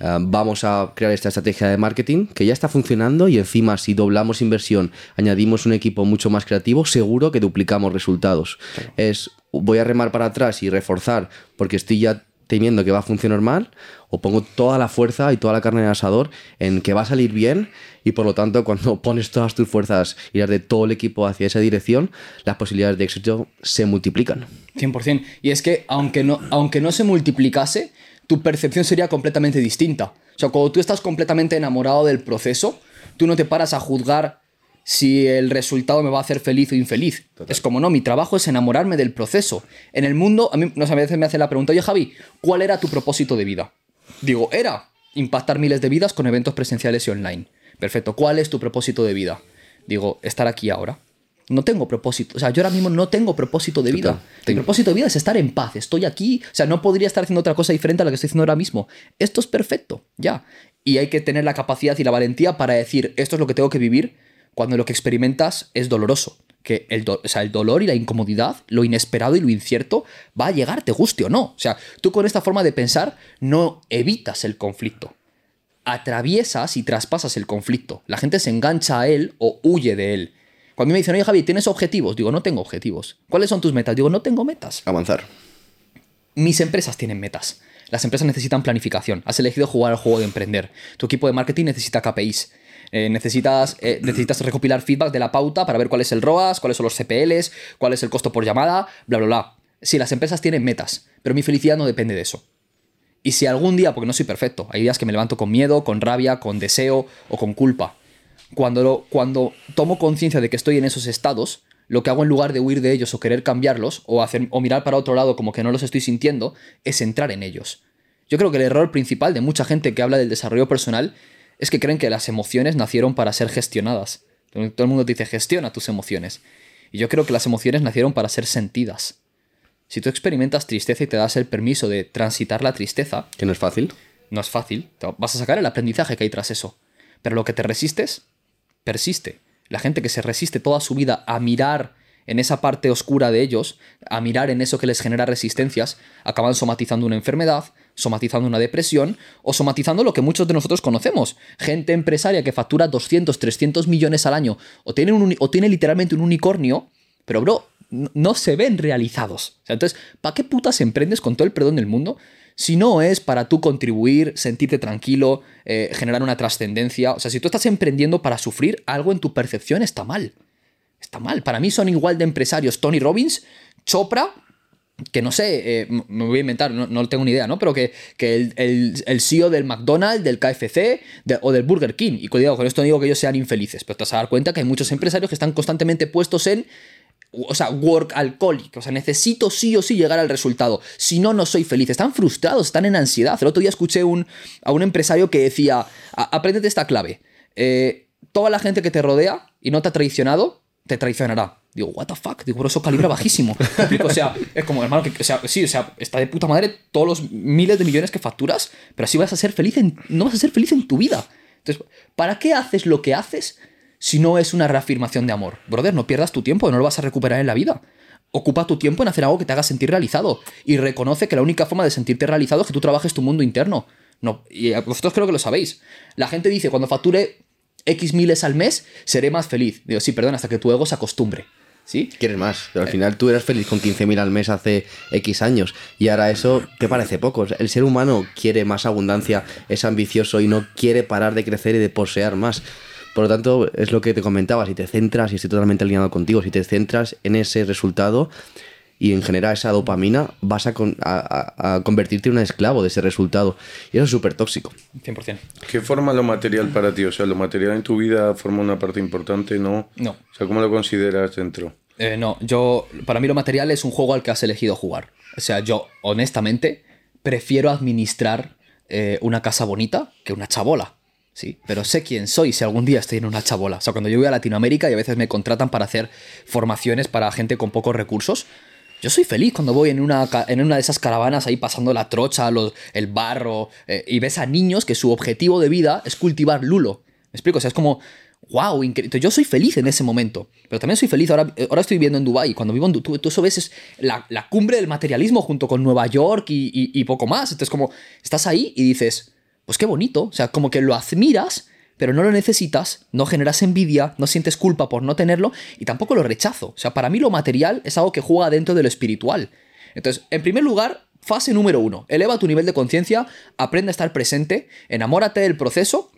eh, vamos a crear esta estrategia de marketing que ya está funcionando y encima si doblamos inversión, añadimos un equipo mucho más creativo, seguro que duplicamos resultados. Es, voy a remar para atrás y reforzar porque estoy ya temiendo que va a funcionar mal, o pongo toda la fuerza y toda la carne en el asador en que va a salir bien y por lo tanto [LAUGHS] cuando pones todas tus fuerzas y las de todo el equipo hacia esa dirección, las posibilidades de éxito se multiplican. 100%. Y es que aunque no, aunque no se multiplicase, tu percepción sería completamente distinta. O sea, cuando tú estás completamente enamorado del proceso, tú no te paras a juzgar si el resultado me va a hacer feliz o infeliz. Es como, no, mi trabajo es enamorarme del proceso. En el mundo, a mí no sé, a veces me hace la pregunta, oye Javi, ¿cuál era tu propósito de vida? Digo, era impactar miles de vidas con eventos presenciales y online. Perfecto, ¿cuál es tu propósito de vida? Digo, estar aquí ahora. No tengo propósito, o sea, yo ahora mismo no tengo propósito de vida. Mi propósito de vida es estar en paz, estoy aquí, o sea, no podría estar haciendo otra cosa diferente a la que estoy haciendo ahora mismo. Esto es perfecto, ya. Y hay que tener la capacidad y la valentía para decir, esto es lo que tengo que vivir cuando lo que experimentas es doloroso. Que el, sea, el dolor y la incomodidad, lo inesperado y lo incierto va a llegar, te guste o no. O sea, tú con esta forma de pensar no evitas el conflicto. Atraviesas y traspasas el conflicto. La gente se engancha a él o huye de él. Cuando me dicen, oye Javi, ¿tienes objetivos? Digo, no tengo objetivos. ¿Cuáles son tus metas? Digo, no tengo metas. Avanzar. Mis empresas tienen metas. Las empresas necesitan planificación. Has elegido jugar al juego de emprender. Tu equipo de marketing necesita KPIs. Eh, necesitas, eh, necesitas recopilar feedback de la pauta para ver cuál es el ROAS, cuáles son los CPLs, cuál es el costo por llamada, bla, bla, bla. Sí, las empresas tienen metas, pero mi felicidad no depende de eso. Y si algún día, porque no soy perfecto, hay días que me levanto con miedo, con rabia, con deseo o con culpa. Cuando, cuando tomo conciencia de que estoy en esos estados, lo que hago en lugar de huir de ellos o querer cambiarlos o, hacer, o mirar para otro lado como que no los estoy sintiendo, es entrar en ellos. Yo creo que el error principal de mucha gente que habla del desarrollo personal es que creen que las emociones nacieron para ser gestionadas. Todo el mundo te dice, gestiona tus emociones. Y yo creo que las emociones nacieron para ser sentidas. Si tú experimentas tristeza y te das el permiso de transitar la tristeza... Que no es fácil. No es fácil. Vas a sacar el aprendizaje que hay tras eso. Pero lo que te resistes, persiste. La gente que se resiste toda su vida a mirar en esa parte oscura de ellos, a mirar en eso que les genera resistencias, acaban somatizando una enfermedad, somatizando una depresión o somatizando lo que muchos de nosotros conocemos. Gente empresaria que factura 200, 300 millones al año o tiene, un, o tiene literalmente un unicornio, pero bro, no se ven realizados. entonces, ¿para qué putas emprendes con todo el perdón del mundo? Si no es para tú contribuir, sentirte tranquilo, eh, generar una trascendencia. O sea, si tú estás emprendiendo para sufrir, algo en tu percepción está mal. Está mal. Para mí son igual de empresarios Tony Robbins, Chopra, que no sé, eh, me voy a inventar, no, tengo ni idea, ¿no? Pero que, el, CEO del McDonald's, del KFC o del Burger King. Y cuidado, con esto no digo que ellos sean infelices, pero te vas a dar cuenta que hay muchos empresarios que están constantemente puestos en o sea, work alcoholic, o sea, necesito sí o sí llegar al resultado, si no, no soy feliz, están frustrados, están en ansiedad. El otro día escuché un, a un empresario que decía, apréndete esta clave, eh, toda la gente que te rodea y no te ha traicionado, te traicionará. Digo, what the fuck, digo, por eso calibra bajísimo. [LAUGHS] o sea, es como, hermano, que, o sea, sí, o sea, está de puta madre todos los miles de millones que facturas, pero así vas a ser feliz en, no vas a ser feliz en tu vida. Entonces, ¿para qué haces lo que haces si no es una reafirmación de amor? Brother, no pierdas tu tiempo, no lo vas a recuperar en la vida. Ocupa tu tiempo en hacer algo que te haga sentir realizado y reconoce que la única forma de sentirte realizado es que tú trabajes tu mundo interno. No, y vosotros creo que lo sabéis. La gente dice, cuando facture X miles al mes, seré más feliz. Digo, sí, perdón, hasta que tu ego se acostumbre. ¿Sí? Quieres más, pero al final tú eras feliz con 15.000 al mes hace X años y ahora eso te parece poco. El ser humano quiere más abundancia, es ambicioso y no quiere parar de crecer y de poseer más. Por lo tanto, es lo que te comentaba, si te centras, y estoy totalmente alineado contigo, si te centras en ese resultado, y en generar esa dopamina, vas a, convertirte en un esclavo de ese resultado. Y eso es súper tóxico. 100%. ¿Qué forma lo material para ti? O sea, ¿lo material en tu vida forma una parte importante? No. No. O sea, ¿cómo lo consideras dentro? Eh, no, yo, para mí lo material es un juego al que has elegido jugar. O sea, yo, honestamente, prefiero administrar eh, una casa bonita que una chabola. Sí, pero sé quién soy si algún día estoy en una chabola. O sea, cuando yo voy a Latinoamérica y a veces me contratan para hacer formaciones para gente con pocos recursos, yo soy feliz cuando voy en una, en una de esas caravanas ahí pasando la trocha, el barro, eh, y ves a niños que su objetivo de vida es cultivar lulo. ¿Me explico? O sea, es como, wow, increíble. Yo soy feliz en ese momento, pero también soy feliz. Ahora, ahora estoy viviendo en Dubái. Cuando vivo en Dubái, tú, eso ves es la, cumbre del materialismo junto con Nueva York y, y, poco más. Entonces, como estás ahí y dices, pues qué bonito. O sea, como que lo admiras, pero no lo necesitas, no generas envidia, no sientes culpa por no tenerlo y tampoco lo rechazo. O sea, para mí lo material es algo que juega dentro de lo espiritual. Entonces, en primer lugar, fase número uno, eleva tu nivel de conciencia, aprende a estar presente, enamórate del proceso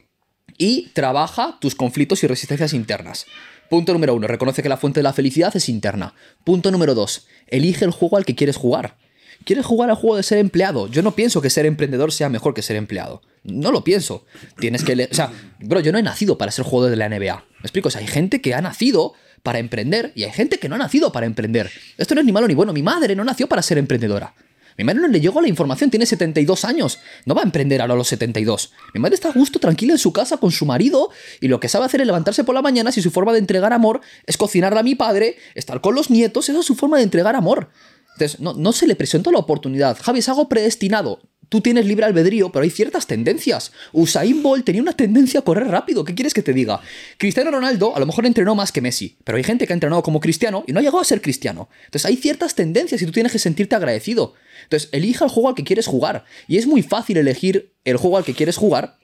y trabaja tus conflictos y resistencias internas. Punto número uno, reconoce que la fuente de la felicidad es interna. Punto número dos, elige el juego al que quieres jugar. ¿Quieres jugar al juego de ser empleado? Yo no pienso que ser emprendedor sea mejor que ser empleado. No lo pienso. Tienes que... O sea, bro, yo no he nacido para ser jugador de la NBA. ¿Me explico? O hay gente que ha nacido para emprender y hay gente que no ha nacido para emprender. Esto no es ni malo ni bueno. Mi madre no nació para ser emprendedora. Mi madre no le llegó la información, tiene 72 años. No va a emprender ahora a los 72. Mi madre está a gusto, tranquila en su casa con su marido y lo que sabe hacer es levantarse por la mañana si su forma de entregar amor es cocinarle a mi padre, estar con los nietos, esa es su forma de entregar amor. Entonces, no, no se le presentó la oportunidad. Javi, es algo predestinado. Tú tienes libre albedrío, pero hay ciertas tendencias. Usain Bolt tenía una tendencia a correr rápido. ¿Qué quieres que te diga? Cristiano Ronaldo a lo mejor entrenó más que Messi, pero hay gente que ha entrenado como cristiano y no ha llegado a ser cristiano. Entonces hay ciertas tendencias y tú tienes que sentirte agradecido. Entonces, elija el juego al que quieres jugar. Y es muy fácil elegir el juego al que quieres jugar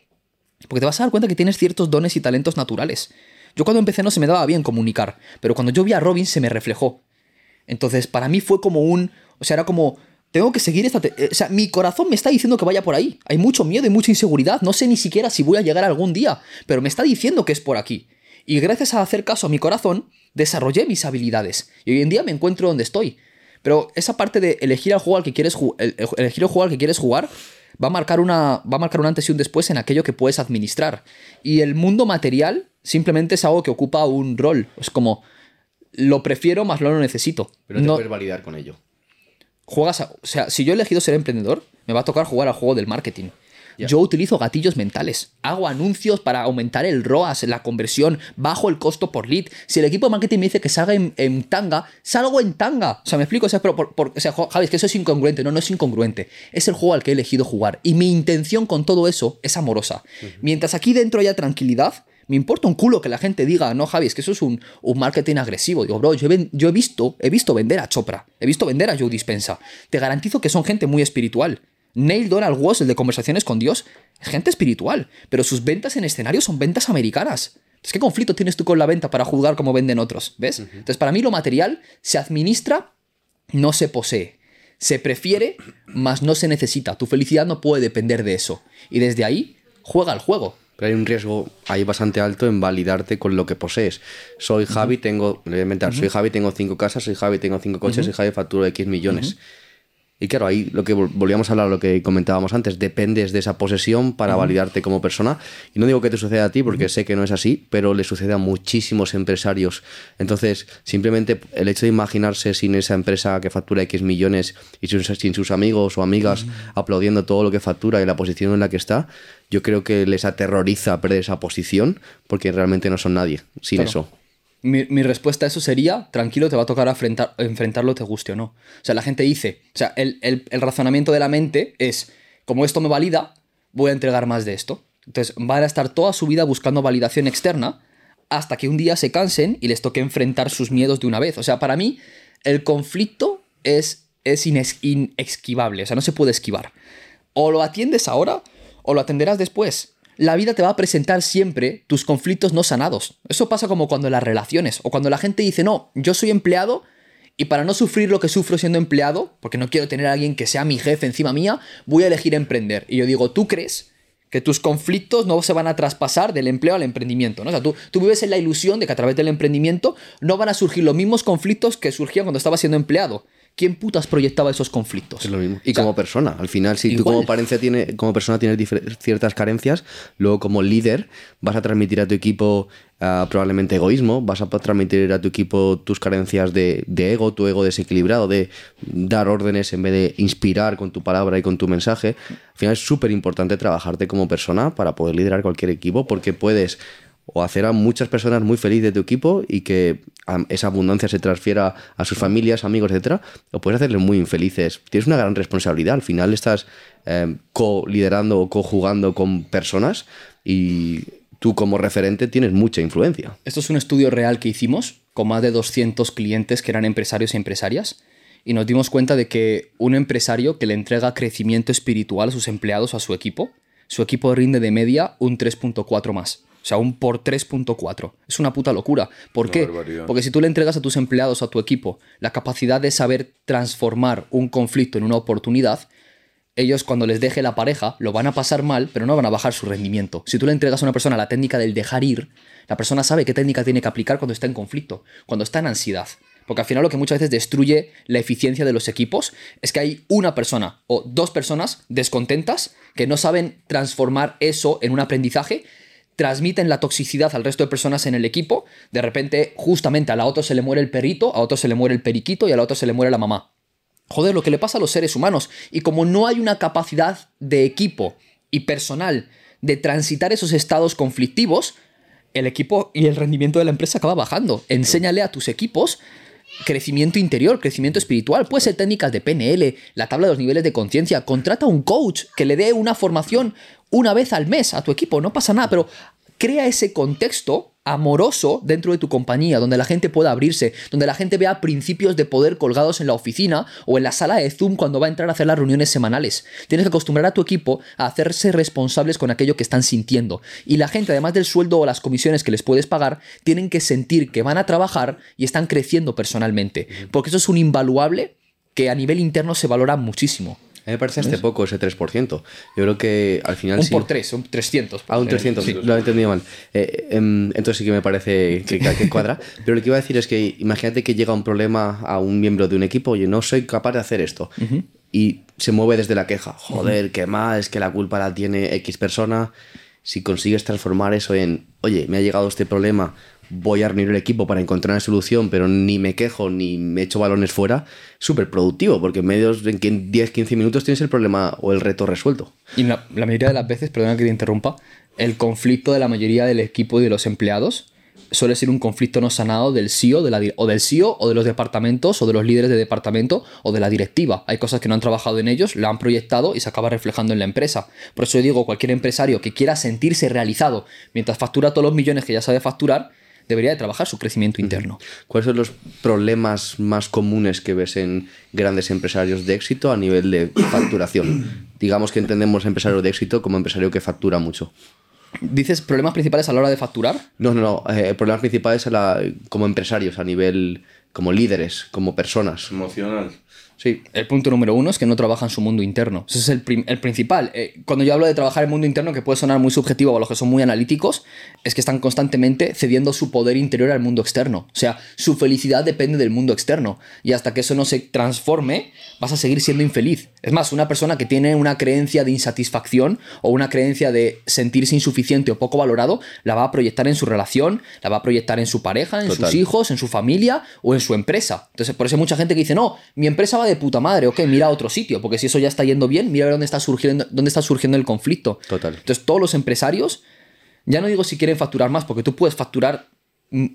porque te vas a dar cuenta que tienes ciertos dones y talentos naturales. Yo cuando empecé no se me daba bien comunicar, pero cuando yo vi a Robin se me reflejó. Entonces, para mí fue como un. O sea, era como. Tengo que seguir esta. O sea, mi corazón me está diciendo que vaya por ahí. Hay mucho miedo y mucha inseguridad. No sé ni siquiera si voy a llegar algún día. Pero me está diciendo que es por aquí. Y gracias a hacer caso a mi corazón, desarrollé mis habilidades. Y hoy en día me encuentro donde estoy. Pero esa parte de elegir el juego al que quieres elegir el juego al que quieres jugar va a marcar una va a marcar un antes y un después en aquello que puedes administrar. Y el mundo material simplemente es algo que ocupa un rol. Es como lo prefiero, más no lo necesito. Pero no te puedes validar con ello. juegas a- o sea, si yo he elegido ser emprendedor, me va a tocar jugar al juego del marketing. Yo utilizo gatillos mentales, hago anuncios para aumentar el ROAS, la conversión, bajo el costo por lead. Si el equipo de marketing me dice que salga en, en tanga, salgo en tanga. O sea, me explico, o sea, pero por- por- o sea, Javi, es que eso es incongruente. No, no es incongruente. Es el juego al que he elegido jugar. Y mi intención con todo eso es amorosa. Mientras aquí dentro haya tranquilidad, me importa un culo que la gente diga, no, Javi, es que eso es un, un marketing agresivo. Digo, bro, yo, he, ven- yo he visto, he visto vender a Chopra, he visto vender a Joe Dispensa. Te garantizo que son gente muy espiritual. Neil Donald Walsh, el de Conversaciones con Dios, es gente espiritual, pero sus ventas en escenario son ventas americanas. Entonces, ¿qué conflicto tienes tú con la venta para juzgar cómo venden otros? ¿Ves? Entonces, para mí lo material se administra, no se posee. Se prefiere, mas no se necesita. Tu felicidad no puede depender de eso. Y desde ahí, juega el juego. Pero hay un riesgo ahí bastante alto en validarte con lo que posees. Soy Javi, tengo, le voy a inventar, soy Javi, tengo cinco casas, soy Javi, tengo cinco coches, soy Javi, facturo X millones. Y claro, ahí lo que vol- volvíamos a hablar, lo que comentábamos antes, dependes de esa posesión para validarte como persona. Y no digo que te suceda a ti, porque sé que no es así, pero le sucede a muchísimos empresarios. Entonces, simplemente el hecho de imaginarse sin esa empresa que factura X millones y sin, sin sus amigos o amigas aplaudiendo todo lo que factura y la posición en la que está, yo creo que les aterroriza perder esa posición porque realmente no son nadie sin Claro. eso. Mi, respuesta a eso sería, tranquilo, te va a tocar enfrentarlo, te guste o no. O sea, la gente dice, o sea, el, razonamiento de la mente es, como esto me valida, voy a entregar más de esto. Entonces, van a estar toda su vida buscando validación externa hasta que un día se cansen y les toque enfrentar sus miedos de una vez. O sea, para mí, el conflicto es, es ines- inesquivable, o sea, no se puede esquivar. O lo atiendes ahora o lo atenderás después. La vida te va a presentar siempre tus conflictos no sanados. Eso pasa como cuando las relaciones o cuando la gente dice, no, yo soy empleado y para no sufrir lo que sufro siendo empleado, porque no quiero tener a alguien que sea mi jefe encima mía, voy a elegir emprender. Y yo digo, ¿tú crees? Que tus conflictos no se van a traspasar del empleo al emprendimiento. ¿no? O sea, tú, tú vives en la ilusión de que a través del emprendimiento no van a surgir los mismos conflictos que surgían cuando estabas siendo empleado. ¿Quién putas proyectaba esos conflictos? Es lo mismo. Y O sea, como persona, al final, si tú como, parencia tiene, como persona tienes ciertas carencias, luego como líder vas a transmitir a tu equipo ah, probablemente egoísmo, vas a transmitir a tu equipo tus carencias de, de ego, tu ego desequilibrado, de dar órdenes en vez de inspirar con tu palabra y con tu mensaje. Al final es súper importante trabajarte como persona para poder liderar cualquier equipo porque puedes o hacer a muchas personas muy felices de tu equipo y que esa abundancia se transfiera a sus familias, amigos, etcétera, o puedes hacerles muy infelices. Tienes una gran responsabilidad. Al final estás eh, co-liderando o co-jugando con personas y tú como referente tienes mucha influencia. Esto es un estudio real que hicimos con más de 200 clientes que eran empresarios y empresarias y nos dimos cuenta de que un empresario que le entrega crecimiento espiritual a sus empleados, a su equipo, su equipo rinde de media un 3.4 más. O sea, un por 3.4. Es una puta locura. ¿Por Una qué? barbaridad. Porque si tú le entregas a tus empleados, a tu equipo, la capacidad de saber transformar un conflicto en una oportunidad, ellos cuando les deje la pareja lo van a pasar mal, pero no van a bajar su rendimiento. Si tú le entregas a una persona la técnica del dejar ir, la persona sabe qué técnica tiene que aplicar cuando está en conflicto, cuando está en ansiedad. Porque al final lo que muchas veces destruye la eficiencia de los equipos es que hay una persona o dos personas descontentas que no saben transformar eso en un aprendizaje, transmiten la toxicidad al resto de personas en el equipo, de repente justamente a la otra se le muere el perrito, a otro se le muere el periquito y a la otra se le muere la mamá. Joder, lo que le pasa a los seres humanos. Y como no hay una capacidad de equipo y personal de transitar esos estados conflictivos, el equipo y el rendimiento de la empresa acaba bajando. Enséñale a tus equipos crecimiento interior, crecimiento espiritual. Puede ser técnicas de PNL, la tabla de los niveles de conciencia. Contrata a un coach que le dé una formación una vez al mes a tu equipo. No pasa nada, pero crea ese contexto amoroso dentro de tu compañía, donde la gente pueda abrirse, donde la gente vea principios de poder colgados en la oficina o en la sala de Zoom cuando va a entrar a hacer las reuniones semanales. Tienes que acostumbrar a tu equipo a hacerse responsables con aquello que están sintiendo. Y la gente, además del sueldo o las comisiones que les puedes pagar, tienen que sentir que van a trabajar y están creciendo personalmente. Porque eso es un invaluable que a nivel interno se valora muchísimo. A mí me parece este poco ese 3%. Yo creo que al final Un sí. por tres, un 300. por Ah, un poner. 300, Sí. lo he entendido mal. Eh, em, entonces sí que me parece que, que cuadra. [LAUGHS] Pero lo que iba a decir es que imagínate que llega un problema a un miembro de un equipo, oye, no soy capaz de hacer esto. Y se mueve desde la queja. Joder, qué mal, es que la culpa la tiene X persona. Si consigues transformar eso en, oye, me ha llegado este problema, voy a reunir el equipo para encontrar una solución, pero ni me quejo ni me echo balones fuera, súper productivo, porque en medio en que en 10-15 minutos tienes el problema o el reto resuelto. Y la, mayoría de las veces, perdona que te interrumpa, el conflicto de la mayoría del equipo y de los empleados suele ser un conflicto no sanado del CEO, de la, o del CEO o de los departamentos o de los líderes de departamento o de la directiva. Hay cosas que no han trabajado en ellos, lo han proyectado y se acaba reflejando en la empresa. Por eso yo digo, cualquier empresario que quiera sentirse realizado mientras factura todos los millones que ya sabe facturar, debería de trabajar su crecimiento interno. ¿Cuáles son los problemas más comunes que ves en grandes empresarios de éxito a nivel de facturación? Digamos que entendemos empresario de éxito como empresario que factura mucho. ¿Dices problemas principales a la hora de facturar? No, no, no. eh, problemas principales a la- como empresarios, a nivel como líderes, como personas. Emocional. Sí. El punto número uno es que no trabajan su mundo interno. Ese es el, el principal. Eh, cuando yo hablo de trabajar el mundo interno, que puede sonar muy subjetivo a los que son muy analíticos, es que están constantemente cediendo su poder interior al mundo externo. O sea, su felicidad depende del mundo externo. Y hasta que eso no se transforme, vas a seguir siendo infeliz. Es más, una persona que tiene una creencia de insatisfacción o una creencia de sentirse insuficiente o poco valorado, la va a proyectar en su relación, la va a proyectar en su pareja, en Total. sus hijos, en su familia o en su empresa. Entonces, por eso hay mucha gente que dice, no, mi empresa va de puta madre, ok, mira a otro sitio, porque si eso ya está yendo bien, mira a ver dónde está surgiendo, dónde está surgiendo el conflicto. Total. Entonces, todos los empresarios, ya no digo si quieren facturar más, porque tú puedes facturar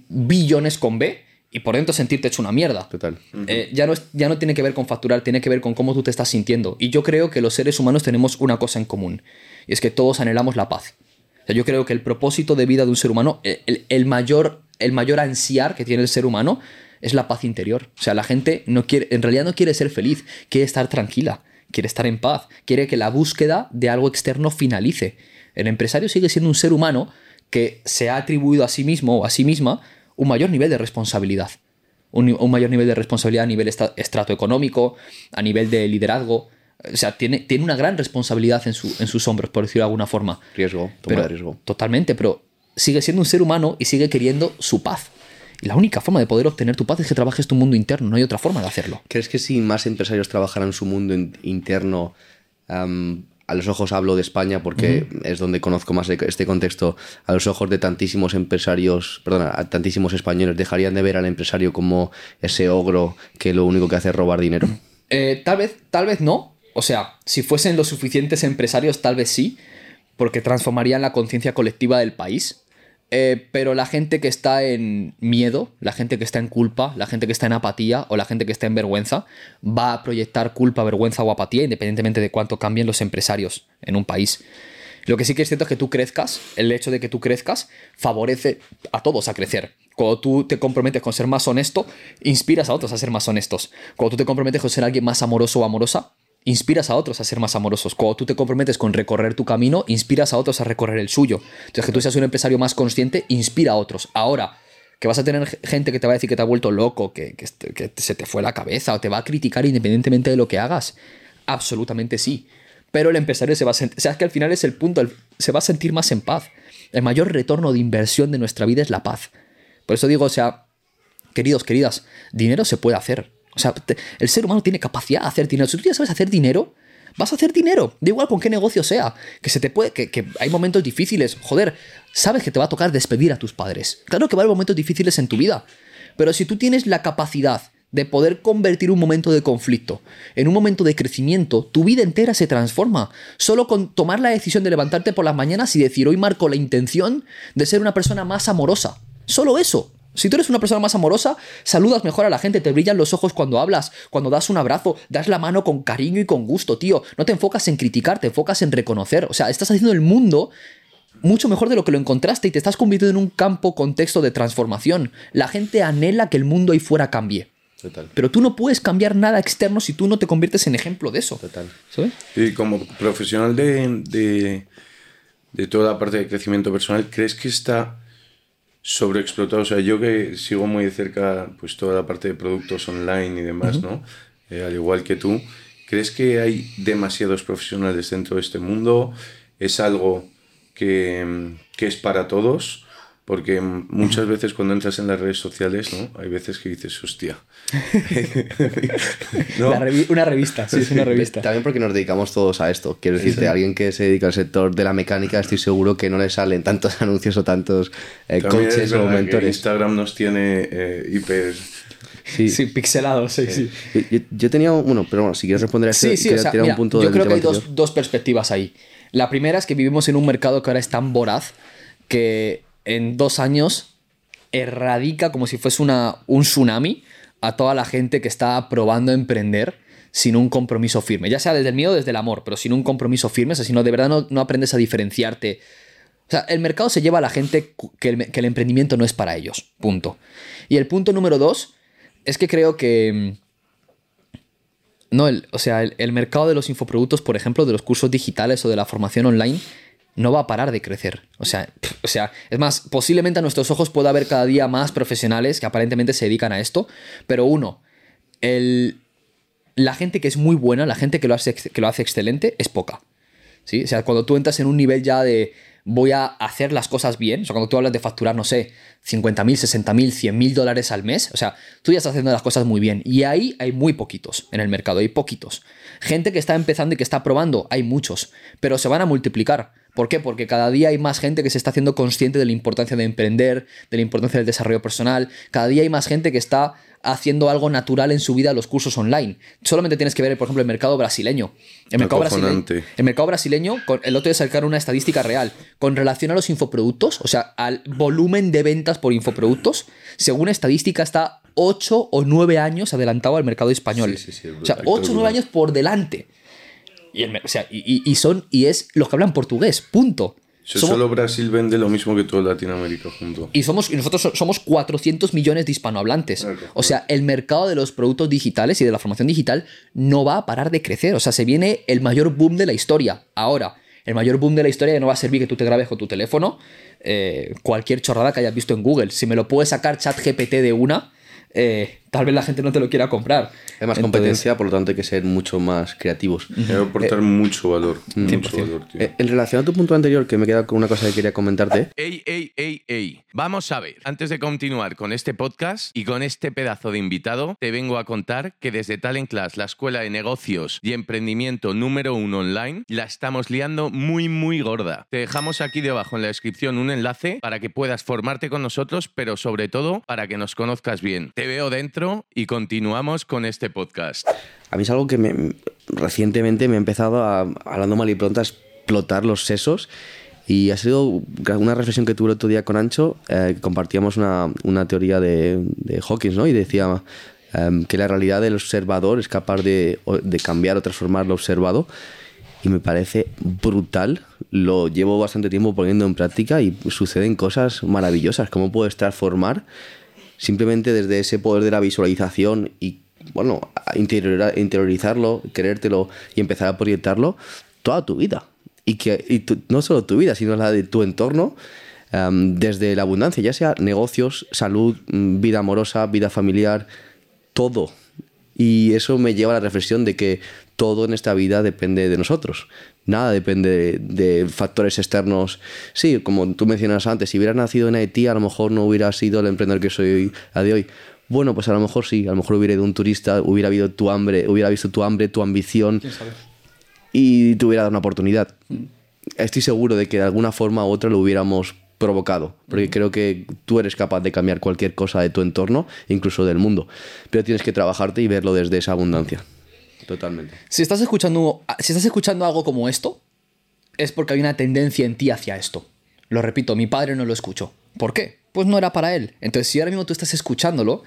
billones con B y por dentro sentirte hecho una mierda. Total. Eh, ya, no es- ya no tiene que ver con facturar, tiene que ver con cómo tú te estás sintiendo. Y yo creo que los seres humanos tenemos una cosa en común, y es que todos anhelamos la paz. O sea, yo creo que el propósito de vida de un ser humano, el- el mayor, el mayor ansiar que tiene el ser humano es la paz interior. O sea, la gente no quiere, en realidad no quiere ser feliz, quiere estar tranquila, quiere estar en paz, quiere que la búsqueda de algo externo finalice. El empresario sigue siendo un ser humano que se ha atribuido a sí mismo o a sí misma un mayor nivel de responsabilidad un, mayor nivel de responsabilidad a nivel estrato económico, a nivel de liderazgo. O sea, tiene, tiene una gran responsabilidad en, su- en sus hombros, por decirlo de alguna forma. Riesgo, toma Pero- de riesgo. Totalmente, pero sigue siendo un ser humano y sigue queriendo su paz. Y la única forma de poder obtener tu paz es que trabajes tu mundo interno, no hay otra forma de hacerlo. ¿Crees que si más empresarios trabajaran su mundo in- interno, a los ojos hablo de España porque es donde conozco más de este contexto, a los ojos de tantísimos empresarios, perdona, a tantísimos españoles, dejarían de ver al empresario como ese ogro que lo único que hace es robar dinero? Eh, tal vez, tal vez no. O sea, si fuesen los suficientes empresarios, tal vez sí, porque transformarían la conciencia colectiva del país. Eh, pero la gente que está en miedo, la gente que está en culpa, la gente que está en apatía o la gente que está en vergüenza, va a proyectar culpa, vergüenza o apatía independientemente de cuánto cambien los empresarios en un país. Lo que sí que es cierto es que tú crezcas, el hecho de que tú crezcas, favorece a todos a crecer. Cuando tú te comprometes con ser más honesto, inspiras a otros a ser más honestos. Cuando tú te comprometes con ser alguien más amoroso o amorosa, inspiras a otros a ser más amorosos. Cuando tú te comprometes con recorrer tu camino, inspiras a otros a recorrer el suyo. Entonces, que tú seas un empresario más consciente, inspira a otros. Ahora, que vas a tener gente que te va a decir que te ha vuelto loco, que, se te fue la cabeza o te va a criticar independientemente de lo que hagas. Absolutamente sí. Pero el empresario se va a sentir, o sea, es que al final es el punto, se va a sentir más en paz. El mayor retorno de inversión de nuestra vida es la paz. Por eso digo, o sea, queridos, queridas, dinero se puede hacer. O sea, el ser humano tiene capacidad de hacer dinero. Si tú ya sabes hacer dinero, vas a hacer dinero. Da igual con qué negocio sea. Que se te puede. Que, que, hay momentos difíciles. Joder, sabes que te va a tocar despedir a tus padres. Claro que va a haber momentos difíciles en tu vida. Pero si tú tienes la capacidad de poder convertir un momento de conflicto en un momento de crecimiento, tu vida entera se transforma. Solo con tomar la decisión de levantarte por las mañanas y decir, hoy marco la intención de ser una persona más amorosa. Solo eso. Si tú eres una persona más amorosa, saludas mejor a la gente, te brillan los ojos cuando hablas, cuando das un abrazo, das la mano con cariño y con gusto, tío. No te enfocas en criticar, te enfocas en reconocer. O sea, estás haciendo el mundo mucho mejor de lo que lo encontraste y te estás convirtiendo en un campo contexto de transformación. La gente anhela que el mundo ahí fuera cambie. Total. Pero tú no puedes cambiar nada externo si tú no te conviertes en ejemplo de eso. Total. ¿Sabes? Y como profesional de, de, de toda la parte de crecimiento personal, ¿crees que está sobreexplotado? O sea, yo que sigo muy de cerca pues toda la parte de productos online y demás, ¿no? Eh, al igual que tú, ¿crees que hay demasiados profesionales dentro de este mundo? ¿Es algo que, que es para todos? Porque muchas veces cuando entras en las redes sociales, ¿no? Hay veces que dices, hostia. [LAUGHS] ¿No? Revi una revista, sí, es una revista. También porque nos dedicamos todos a esto. Quiero decirte, sí. alguien que se dedica al sector de la mecánica, estoy seguro que no le salen tantos [LAUGHS] anuncios o tantos eh, coaches o mentores. Instagram nos tiene eh, hiper... Sí. sí, pixelados, sí, sí. Yo, yo, tenía, bueno, pero bueno, si quieres responder a esto, sí, sí, o sea, mira, un punto Yo creo que hay dos, dos perspectivas ahí. La primera es que vivimos en un mercado que ahora es tan voraz que en dos años erradica como si fuese un tsunami a toda la gente que está probando emprender sin un compromiso firme. Ya sea desde el miedo o desde el amor, pero sin un compromiso firme. O sea, si no, de verdad no, no, aprendes a diferenciarte. O sea, el mercado se lleva a la gente que el, emprendimiento no es para ellos. Punto. Y el punto número dos es que creo que... No, el, o sea, el, el mercado de los infoproductos, por ejemplo, de los cursos digitales o de la formación online, no va a parar de crecer. O sea, o sea, es más, posiblemente a nuestros ojos pueda haber cada día más profesionales que aparentemente se dedican a esto, pero uno, el, la gente que es muy buena, la gente que lo hace, que lo hace excelente, es poca. ¿sí? O sea, cuando tú entras en un nivel ya de voy a hacer las cosas bien, o sea, cuando tú hablas de facturar, no sé, 50 mil, 60 mil, 100 mil dólares al mes, o sea, tú ya estás haciendo las cosas muy bien. Y ahí hay muy poquitos en el mercado, hay poquitos. Gente que está empezando y que está probando, hay muchos, pero se van a multiplicar. ¿Por qué? Porque cada día hay más gente que se está haciendo consciente de la importancia de emprender, de la importancia del desarrollo personal. Cada día hay más gente que está haciendo algo natural en su vida los cursos online. Solamente tienes que ver, por ejemplo, el mercado brasileño. El mercado brasileño, el mercado brasileño, el otro día sacaron una estadística real con relación a los infoproductos, o sea, al volumen de ventas por infoproductos, según estadística está 8 o 9 años adelantado al mercado español. Sí, sí, sí, o sea, 8 o 9 años por delante. Y, el, o sea, y, y, son, y es los que hablan portugués, punto. Somos, solo Brasil vende lo mismo que toda Latinoamérica junto. Y, somos, y nosotros somos 400 millones de hispanohablantes. Okay, o sea, el mercado de los productos digitales y de la formación digital no va a parar de crecer. O sea, se viene el mayor boom de la historia. Ahora, el mayor boom de la historia no va a servir que tú te grabes con tu teléfono eh, cualquier chorrada que hayas visto en Google. Si me lo puede sacar ChatGPT de una, eh, tal vez la gente no te lo quiera comprar. Hay más Entonces, competencia, por lo tanto hay que ser mucho más creativos. Debe aportar eh, mucho valor. Mucho valor eh, en relación a tu punto anterior, que me queda con una cosa que quería comentarte. Ey, ey, ey, ey. Vamos a ver. Antes de continuar con este podcast y con este pedazo de invitado, te vengo a contar que desde Talent Class, la escuela de negocios y emprendimiento número uno online, la estamos liando muy, muy gorda. Te dejamos aquí debajo en la descripción un enlace para que puedas formarte con nosotros, pero sobre todo para que nos conozcas bien. Te veo dentro y continuamos con este podcast. A mí es algo que me, recientemente me ha empezado a, hablando mal y pronto, a explotar los sesos. Y ha sido una reflexión que tuve el otro día con Ancho, eh, compartíamos una, una teoría de, de, Hawkins, ¿no? Y decía eh, que la realidad del observador es capaz de, de cambiar o transformar lo observado. Y me parece brutal. Lo llevo bastante tiempo poniendo en práctica y suceden cosas maravillosas. ¿Cómo puedes transformar simplemente desde ese poder de la visualización y bueno, interiorizarlo, querértelo y empezar a proyectarlo toda tu vida. Y que y tu- no solo tu vida, sino la de tu entorno, desde la abundancia, ya sea negocios, salud, mm, vida amorosa, vida familiar, todo. Y eso me lleva a la reflexión de que todo en esta vida depende de nosotros. Nada depende de, de factores externos. Sí, como tú mencionas antes, si hubieras nacido en Haití, a lo mejor no hubiera sido el emprendedor que soy a de hoy. Bueno, pues a lo mejor sí, a lo mejor hubiera ido un turista, hubiera habido tu hambre, hubiera visto tu hambre, tu ambición y te hubiera dado una oportunidad. Estoy seguro de que de alguna forma u otra lo hubiéramos provocado, porque creo que tú eres capaz de cambiar cualquier cosa de tu entorno, incluso del mundo, pero tienes que trabajarte y verlo desde esa abundancia. Totalmente. Si estás escuchando, si estás escuchando algo como esto, es porque hay una tendencia en ti hacia esto. Lo repito, mi padre no lo escuchó. ¿Por qué? Pues no era para él. Entonces, si ahora mismo tú estás escuchándolo,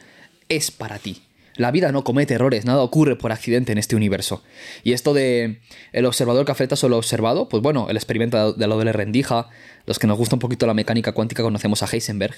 es para ti. La vida no comete errores, nada ocurre por accidente en este universo. Y esto de el observador que afecta solo observado, pues bueno, el experimento de lo de rendija, los que nos gusta un poquito la mecánica cuántica conocemos a Heisenberg,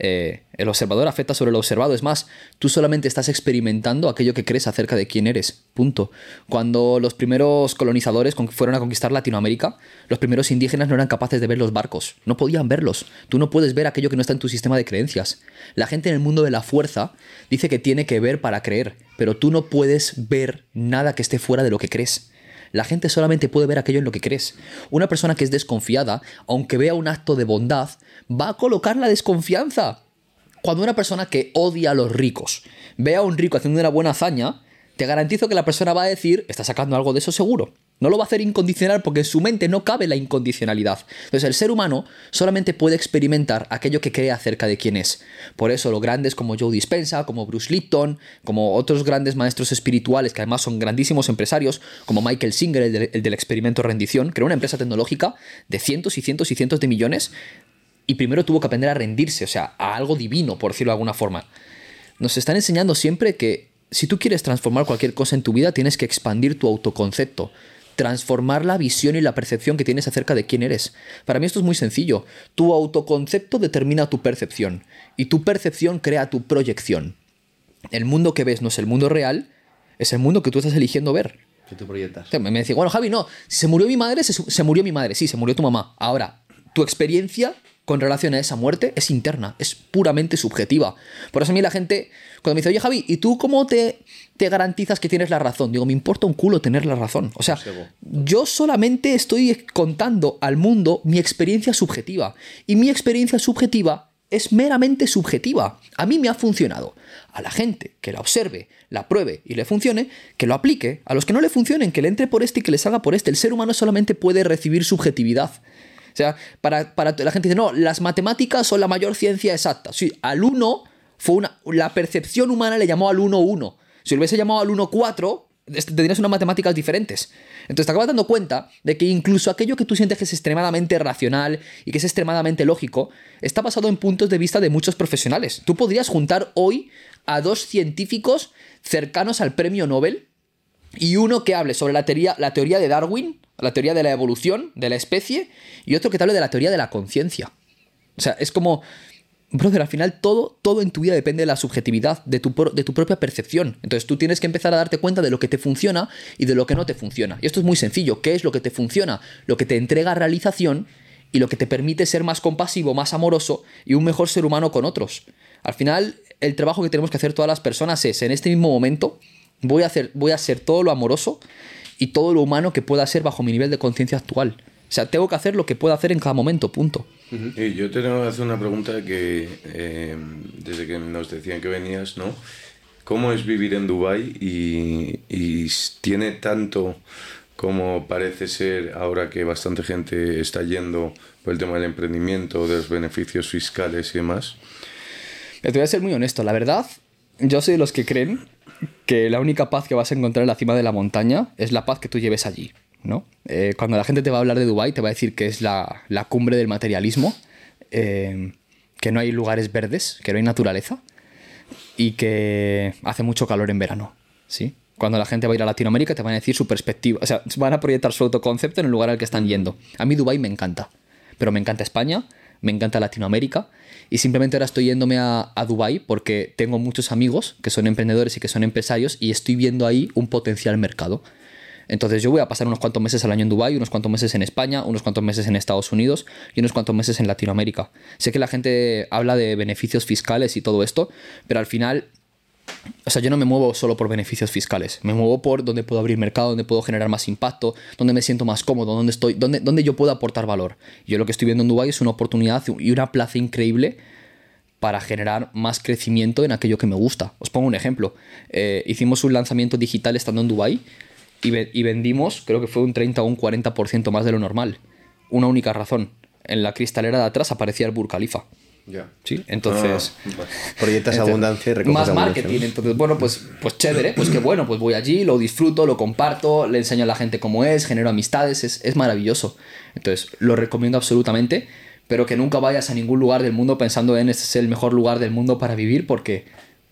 eh, el observador afecta sobre el observado. Es más, tú solamente estás experimentando aquello que crees acerca de quién eres. Punto. Cuando los primeros colonizadores fueron a conquistar Latinoamérica, los primeros indígenas no eran capaces de ver los barcos. No podían verlos. Tú no puedes ver aquello que no está en tu sistema de creencias. La gente en el mundo de la fuerza dice que tiene que ver para creer, pero tú no puedes ver nada que esté fuera de lo que crees. La gente solamente puede ver aquello en lo que crees. Una persona que es desconfiada, aunque vea un acto de bondad, va a colocar la desconfianza. Cuando una persona que odia a los ricos ve a un rico haciendo una buena hazaña, te garantizo que la persona va a decir, está sacando algo de eso seguro. No lo va a hacer incondicional porque en su mente no cabe la incondicionalidad. Entonces el ser humano solamente puede experimentar aquello que cree acerca de quién es. Por eso los grandes como Joe Dispensa, como Bruce Lipton, como otros grandes maestros espirituales que además son grandísimos empresarios, como Michael Singer, el, del- el del experimento rendición, creó una empresa tecnológica de cientos y cientos y cientos de millones y primero tuvo que aprender a rendirse, o sea, a algo divino, por decirlo de alguna forma. Nos están enseñando siempre que si tú quieres transformar cualquier cosa en tu vida, tienes que expandir tu autoconcepto, transformar la visión y la percepción que tienes acerca de quién eres. Para mí esto es muy sencillo. Tu autoconcepto determina tu percepción y tu percepción crea tu proyección. El mundo que ves no es el mundo real, es el mundo que tú estás eligiendo ver. Que tú proyectas. Me decía, bueno, Javi, no, si se murió mi madre, se, se murió mi madre, sí, se murió tu mamá. Ahora, tu experiencia con relación a esa muerte es interna, es puramente subjetiva. Por eso a mí la gente, cuando me dice, oye Javi, ¿y tú cómo te, te garantizas que tienes la razón? Digo, me importa un culo tener la razón. O sea, yo solamente estoy contando al mundo mi experiencia subjetiva. Y mi experiencia subjetiva es meramente subjetiva. A mí me ha funcionado. A la gente que la observe, la pruebe y le funcione, que lo aplique. A los que no le funcionen, que le entre por este y que le salga por este. El ser humano solamente puede recibir subjetividad. O sea, para, para la gente dice, no, las matemáticas son la mayor ciencia exacta. Sí, al 1 fue una. La percepción humana le llamó al 1-1. Si lo hubiese llamado al 1-4, este, tendrías unas matemáticas diferentes. Entonces te acabas dando cuenta de que incluso aquello que tú sientes que es extremadamente racional y que es extremadamente lógico, está basado en puntos de vista de muchos profesionales. Tú podrías juntar hoy a dos científicos cercanos al premio Nobel y uno que hable sobre la teoría, la teoría de Darwin, la teoría de la evolución de la especie, y otro que te hable de la teoría de la conciencia. O sea, es como, brother, al final todo, todo en tu vida depende de la subjetividad, de tu, de tu propia percepción. Entonces tú tienes que empezar a darte cuenta de lo que te funciona y de lo que no te funciona. Y esto es muy sencillo. ¿Qué es lo que te funciona? Lo que te entrega realización y lo que te permite ser más compasivo, más amoroso y un mejor ser humano con otros. Al final, el trabajo que tenemos que hacer todas las personas es, en este mismo momento, voy a, hacer, voy a ser todo lo amoroso y todo lo humano que pueda ser bajo mi nivel de conciencia actual. O sea, tengo que hacer lo que pueda hacer en cada momento, punto. Y yo te tengo que hacer una pregunta que eh, desde que nos decían que venías, ¿no? ¿Cómo es vivir en Dubái y, y tiene tanto como parece ser ahora que bastante gente está yendo por el tema del emprendimiento, de los beneficios fiscales y demás? Te voy a ser muy honesto, la verdad, yo soy de los que creen que la única paz que vas a encontrar en la cima de la montaña es la paz que tú lleves allí, ¿no? Eh, cuando la gente te va a hablar de Dubái, te va a decir que es la, la cumbre del materialismo, eh, que no hay lugares verdes, que no hay naturaleza y que hace mucho calor en verano, ¿sí? Cuando la gente va a ir a Latinoamérica te van a decir su perspectiva, o sea, van a proyectar su autoconcepto en el lugar al que están yendo. A mí Dubái me encanta, pero me encanta España, me encanta Latinoamérica y simplemente ahora estoy yéndome a, a Dubái porque tengo muchos amigos que son emprendedores y que son empresarios y estoy viendo ahí un potencial mercado. Entonces yo voy a pasar unos cuantos meses al año en Dubái, unos cuantos meses en España, unos cuantos meses en Estados Unidos y unos cuantos meses en Latinoamérica. Sé que la gente habla de beneficios fiscales y todo esto, pero al final o sea, yo no me muevo solo por beneficios fiscales, me muevo por donde puedo abrir mercado, donde puedo generar más impacto, donde me siento más cómodo, donde estoy, donde, donde yo puedo aportar valor. Yo lo que estoy viendo en Dubái es una oportunidad y una plaza increíble para generar más crecimiento en aquello que me gusta. Os pongo un ejemplo. Eh, hicimos un lanzamiento digital estando en Dubái y, y vendimos, creo que fue un 30 o un 40% más de lo normal. Una única razón. En la cristalera de atrás aparecía el Burj Khalifa. Sí, entonces. Ah, Proyectas abundancia y recoges Más abundancia, marketing. Entonces, bueno, pues, pues chévere, pues que bueno, pues voy allí, lo disfruto, lo comparto, le enseño a la gente cómo es, genero amistades, es, es maravilloso. Entonces, lo recomiendo absolutamente, pero que nunca vayas a ningún lugar del mundo pensando en este es el mejor lugar del mundo para vivir, porque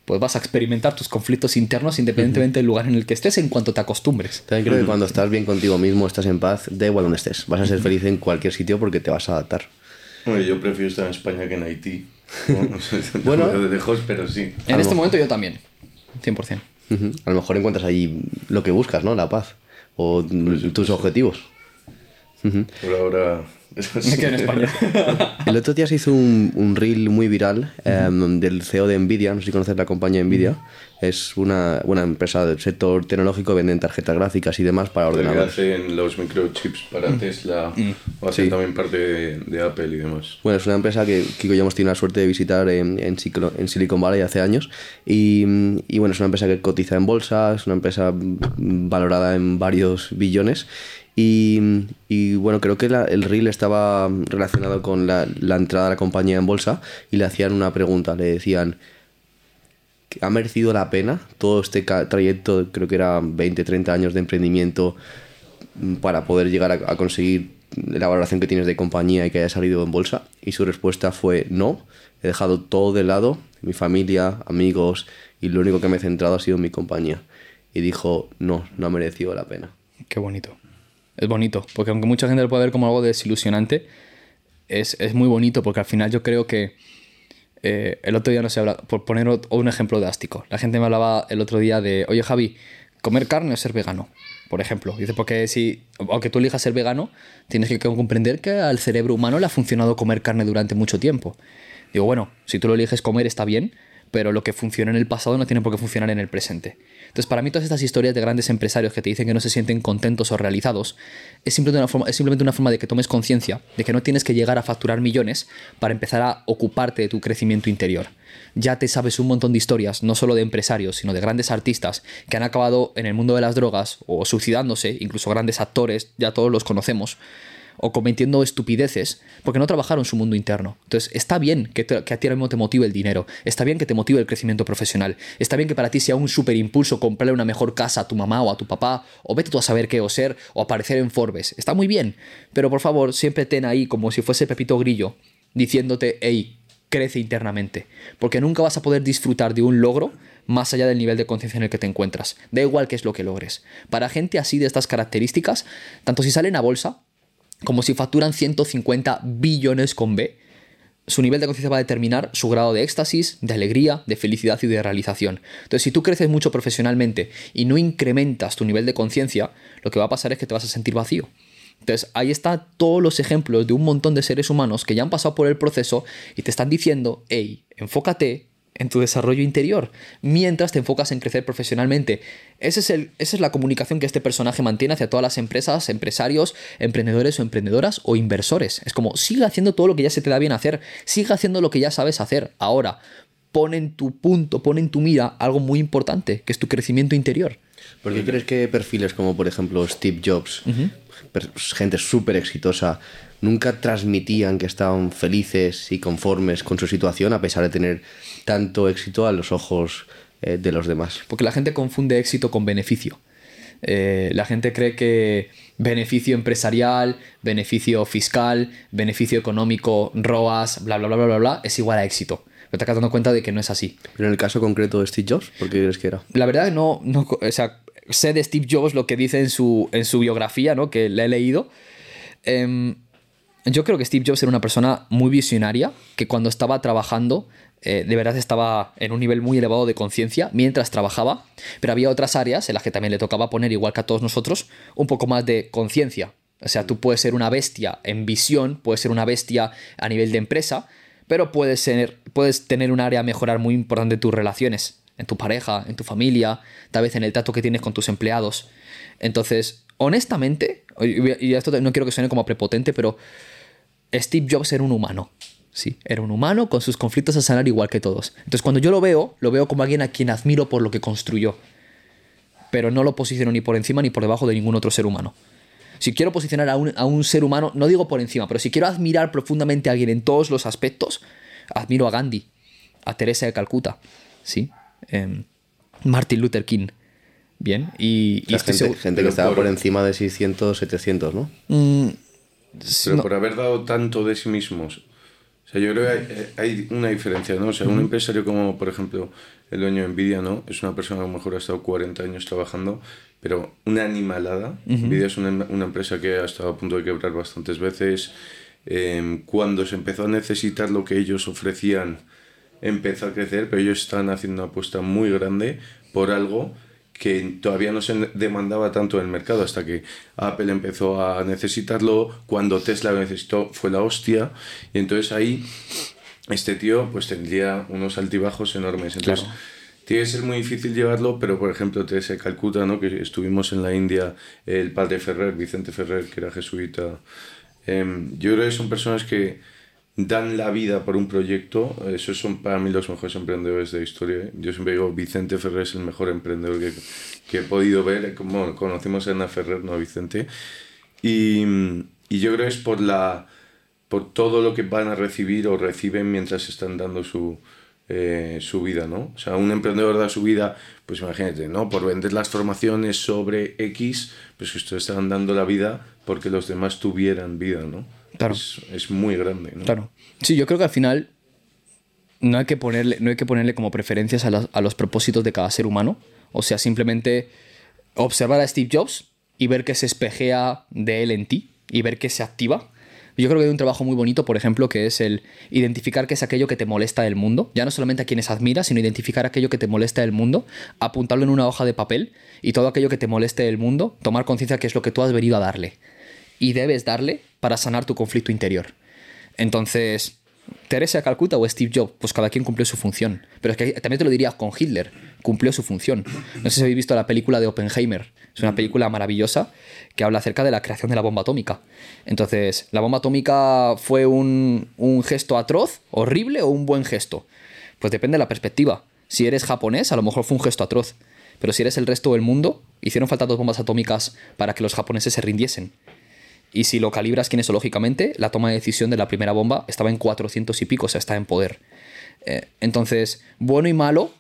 pues vas a experimentar tus conflictos internos independientemente del lugar en el que estés en cuanto te acostumbres. También creo que cuando estás bien contigo mismo, estás en paz, da igual donde estés. Vas a ser feliz en cualquier sitio porque te vas a adaptar. Bueno, yo prefiero estar en España que en Haití. [LAUGHS] [LAUGHS] Bueno. de lejos, pero sí. En este momento yo también, 100%. Ujú. A lo mejor encuentras ahí lo que buscas, ¿no? La paz. O tus objetivos. Ujú. Por ahora. [LAUGHS] Me quedo en España. [LAUGHS] El otro día se hizo un, un reel muy viral em, del CEO de Nvidia, no sé si conoces la compañía Nvidia, es una, una empresa del sector tecnológico, venden tarjetas gráficas y demás para ordenadores. hacen los microchips para Tesla, o hacen Sí. también parte de, de Apple y demás. Bueno, es una empresa que Kiko y yo hemos tenido la suerte de visitar en, en, en Silicon Valley hace años. Y, y bueno, es una empresa que cotiza en bolsa, es una empresa mm, valorada en varios billones. Y, bueno, creo que la- el reel estaba relacionado con la, entrada de la compañía en bolsa y le hacían una pregunta. Le decían, ¿ha merecido la pena todo este trayecto, creo que era 20, 30 años de emprendimiento para poder llegar a, a conseguir la valoración que tienes de compañía y que haya salido en bolsa? Y su respuesta fue no, he dejado todo de lado, mi familia, amigos, y lo único que me he centrado ha sido en mi compañía. Y dijo, no, no ha merecido la pena. Qué bonito. Es bonito, porque aunque mucha gente lo puede ver como algo desilusionante, es, es muy bonito porque al final yo creo que eh, el otro día no se habla, por poner un ejemplo drástico, la gente me hablaba el otro día de, oye Javi, comer carne o ser vegano, por ejemplo. Dice, porque si, aunque tú elijas ser vegano, tienes que comprender que al cerebro humano le ha funcionado comer carne durante mucho tiempo. Digo, bueno, si tú lo eliges comer está bien, pero lo que funciona en el pasado no tiene por qué funcionar en el presente. Entonces, para mí todas estas historias de grandes empresarios que te dicen que no se sienten contentos o realizados es simplemente una forma, es simplemente una forma de que tomes conciencia de que no tienes que llegar a facturar millones para empezar a ocuparte de tu crecimiento interior. Ya te sabes un montón de historias, no solo de empresarios, sino de grandes artistas que han acabado en el mundo de las drogas o suicidándose, incluso grandes actores, ya todos los conocemos o cometiendo estupideces porque no trabajaron su mundo interno. Entonces, está bien que, a ti ahora mismo te motive el dinero, está bien que te motive el crecimiento profesional, está bien que para ti sea un super impulso comprarle una mejor casa a tu mamá o a tu papá, o vete tú a saber qué o ser, o aparecer en Forbes. Está muy bien, pero por favor, siempre ten ahí como si fuese Pepito Grillo diciéndote, hey, crece internamente, porque nunca vas a poder disfrutar de un logro más allá del nivel de conciencia en el que te encuentras. Da igual qué es lo que logres. Para gente así de estas características, tanto si salen a bolsa, como si facturan 150 billones con B, su nivel de conciencia va a determinar su grado de éxtasis, de alegría, de felicidad y de realización. Entonces, si tú creces mucho profesionalmente y no incrementas tu nivel de conciencia, lo que va a pasar es que te vas a sentir vacío. Entonces, ahí están todos los ejemplos de un montón de seres humanos que ya han pasado por el proceso y te están diciendo, hey, enfócate en tu desarrollo interior, mientras te enfocas en crecer profesionalmente. Ese es el, esa es la comunicación que este personaje mantiene hacia todas las empresas, empresarios, emprendedores o emprendedoras o inversores. Es como, sigue haciendo todo lo que ya se te da bien hacer, sigue haciendo lo que ya sabes hacer. Ahora, pon en tu punto, pon en tu mira algo muy importante, que es tu crecimiento interior. ¿Por qué crees que perfiles como, por ejemplo, Steve Jobs, gente súper exitosa, nunca transmitían que estaban felices y conformes con su situación a pesar de tener tanto éxito a los ojos eh, de los demás? Porque la gente confunde éxito con beneficio. Eh, la gente cree que beneficio empresarial, beneficio fiscal, beneficio económico, ROAS, bla, bla, bla, bla, bla, bla, es igual a éxito. Pero te acabas dando cuenta de que no es así. Pero en el caso concreto de Steve Jobs, ¿por qué crees que era? La verdad no, no o sea, sé de Steve Jobs lo que dice en su, en su biografía, ¿no? Que la he leído. Em, Yo creo que Steve Jobs era una persona muy visionaria, que cuando estaba trabajando, eh, de verdad estaba en un nivel muy elevado de conciencia mientras trabajaba, pero había otras áreas en las que también le tocaba poner, igual que a todos nosotros, un poco más de conciencia. O sea, tú puedes ser una bestia en visión, puedes ser una bestia a nivel de empresa, pero puedes, puedes tener un área a mejorar muy importante tus relaciones, en tu pareja, en tu familia, tal vez en el trato que tienes con tus empleados. Entonces, honestamente, y esto no quiero que suene como prepotente, pero Steve Jobs era un humano. Sí, era un humano con sus conflictos a sanar igual que todos. Entonces, cuando yo lo veo, lo veo como alguien a quien admiro por lo que construyó. Pero no lo posiciono ni por encima ni por debajo de ningún otro ser humano. Si quiero posicionar a un, ser humano, no digo por encima, pero si quiero admirar profundamente a alguien en todos los aspectos, admiro a Gandhi, a Teresa de Calcuta, ¿sí? Em, Martin Luther King. Bien, y, gente, que estaba por... encima de 600, 700, ¿no? Mm, pero por haber dado tanto de sí mismos. O sea, yo creo que hay, una diferencia, ¿no? O sea, un empresario como, por ejemplo, el dueño de Nvidia, ¿no? Es una persona que a lo mejor ha estado 40 años trabajando, pero una animalada. Nvidia es una, una, empresa que ha estado a punto de quebrar bastantes veces. Em, cuando se empezó a necesitar lo que ellos ofrecían, empezó a crecer, pero ellos están haciendo una apuesta muy grande por algo que todavía no se demandaba tanto en el mercado hasta que Apple empezó a necesitarlo, cuando Tesla lo necesitó fue la hostia, y entonces ahí este tío pues tendría unos altibajos enormes. Entonces, tiene que ser muy difícil llevarlo, pero por ejemplo, Teresa Calcuta, ¿no? que estuvimos en la India, el padre Ferrer, Vicente Ferrer, que era jesuita, em, yo creo que son personas que dan la vida por un proyecto, esos son para mí los mejores emprendedores de la historia. Yo siempre digo, Vicente Ferrer es el mejor emprendedor que, que he podido ver, como conocimos a Ana Ferrer, no a Vicente, y, y, yo creo que es por, la, por todo lo que van a recibir o reciben mientras están dando su, eh, su vida, ¿no? O sea, un emprendedor da su vida, pues imagínate, ¿no? Por vender las formaciones sobre X, pues ustedes están dando la vida porque los demás tuvieran vida, ¿no? Claro. Es, muy grande, ¿no? Claro. Sí, yo creo que al final no hay que ponerle, no hay que ponerle como preferencias a, los propósitos de cada ser humano. O sea, simplemente observar a Steve Jobs y ver que se espejea de él en ti y ver que se activa. Yo creo que hay un trabajo muy bonito, por ejemplo, que es el identificar qué es aquello que te molesta del mundo. Ya no solamente a quienes admiras, sino identificar aquello que te molesta del mundo, apuntarlo en una hoja de papel y todo aquello que te moleste del mundo, tomar conciencia que es lo que tú has venido a darle y debes darle para sanar tu conflicto interior. Entonces, Teresa Calcuta o Steve Jobs, pues cada quien cumplió su función. Pero es que también te lo diría con Hitler, cumplió su función. No sé si habéis visto la película de Oppenheimer. Es una película maravillosa que habla acerca de la creación de la bomba atómica. Entonces, ¿la bomba atómica fue un, un gesto atroz, horrible o un buen gesto? Pues depende de la perspectiva. Si eres japonés, a lo mejor fue un gesto atroz. Pero si eres el resto del mundo, hicieron falta dos bombas atómicas para que los japoneses se rindiesen. Y si lo calibras kinesológicamente, la toma de decisión de la primera bomba estaba en 400 y pico, o sea, está en poder. Eh, entonces, bueno y malo,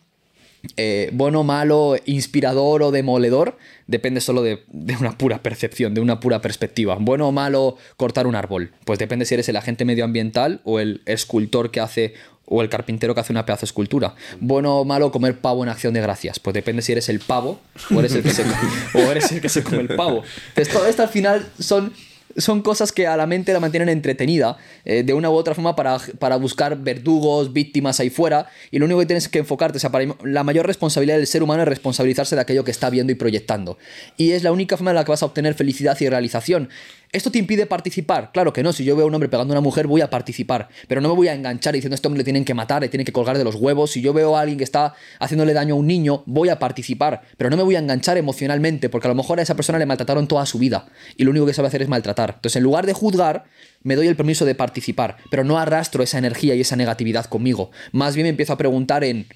eh, bueno, malo, inspirador o demoledor, depende solo de, una pura percepción, de una pura perspectiva. Bueno o malo, cortar un árbol. Pues depende si eres el agente medioambiental o el escultor que hace o el carpintero que hace una pedazo de escultura. Bueno o malo comer pavo en acción de gracias. Pues depende si eres el pavo o eres el que se [LAUGHS] come el pavo. Entonces todo esto al final son son cosas que a la mente la mantienen entretenida eh, de una u otra forma para, para, buscar verdugos, víctimas ahí fuera. Y lo único que tienes que enfocarte, o sea, la mayor responsabilidad del ser humano es responsabilizarse de aquello que está viendo y proyectando. Y es la única forma en la que vas a obtener felicidad y realización. ¿Esto te impide participar? Claro que no. Si yo veo a un hombre pegando a una mujer, voy a participar. Pero no me voy a enganchar diciendo este hombre le tienen que matar, le tienen que colgar de los huevos. Si yo veo a alguien que está haciéndole daño a un niño, voy a participar. Pero no me voy a enganchar emocionalmente, porque a lo mejor a esa persona le maltrataron toda su vida. Y lo único que sabe hacer es maltratar. Entonces, en lugar de juzgar, me doy el permiso de participar. Pero no arrastro esa energía y esa negatividad conmigo. Más bien me empiezo a preguntar en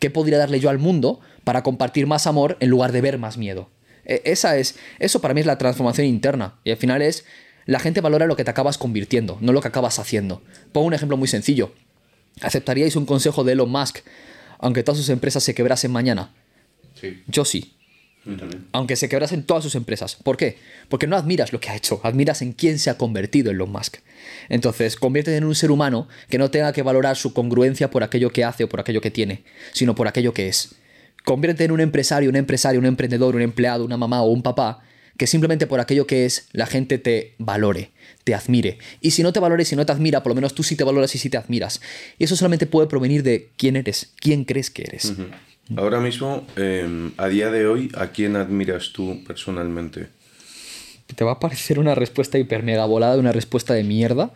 qué podría darle yo al mundo para compartir más amor en lugar de ver más miedo. E, esa es, eso para mí es la transformación interna. Y al final es, la gente valora lo que te acabas convirtiendo, no lo que acabas haciendo. Pongo un ejemplo muy sencillo. ¿Aceptaríais un consejo de Elon Musk aunque todas sus empresas se quebrasen mañana? Sí. Yo sí. Aunque se quebrasen todas sus empresas. ¿Por qué? Porque no admiras lo que ha hecho, admiras en quién se ha convertido Elon Musk. Entonces, conviértete en un ser humano que no tenga que valorar su congruencia por aquello que hace o por aquello que tiene, sino por aquello que es. Conviértete en un empresario, un empresario, un emprendedor, un empleado, una mamá o un papá que simplemente por aquello que es, la gente te valore, te admire. Y si no te valore, si no te admira, por lo menos tú sí te valoras y sí te admiras. Y eso solamente puede provenir de quién eres, quién crees que eres. Ahora mismo, em, a día de hoy, ¿a quién admiras tú personalmente? Te va a parecer una respuesta hiper mega volada, una respuesta de mierda,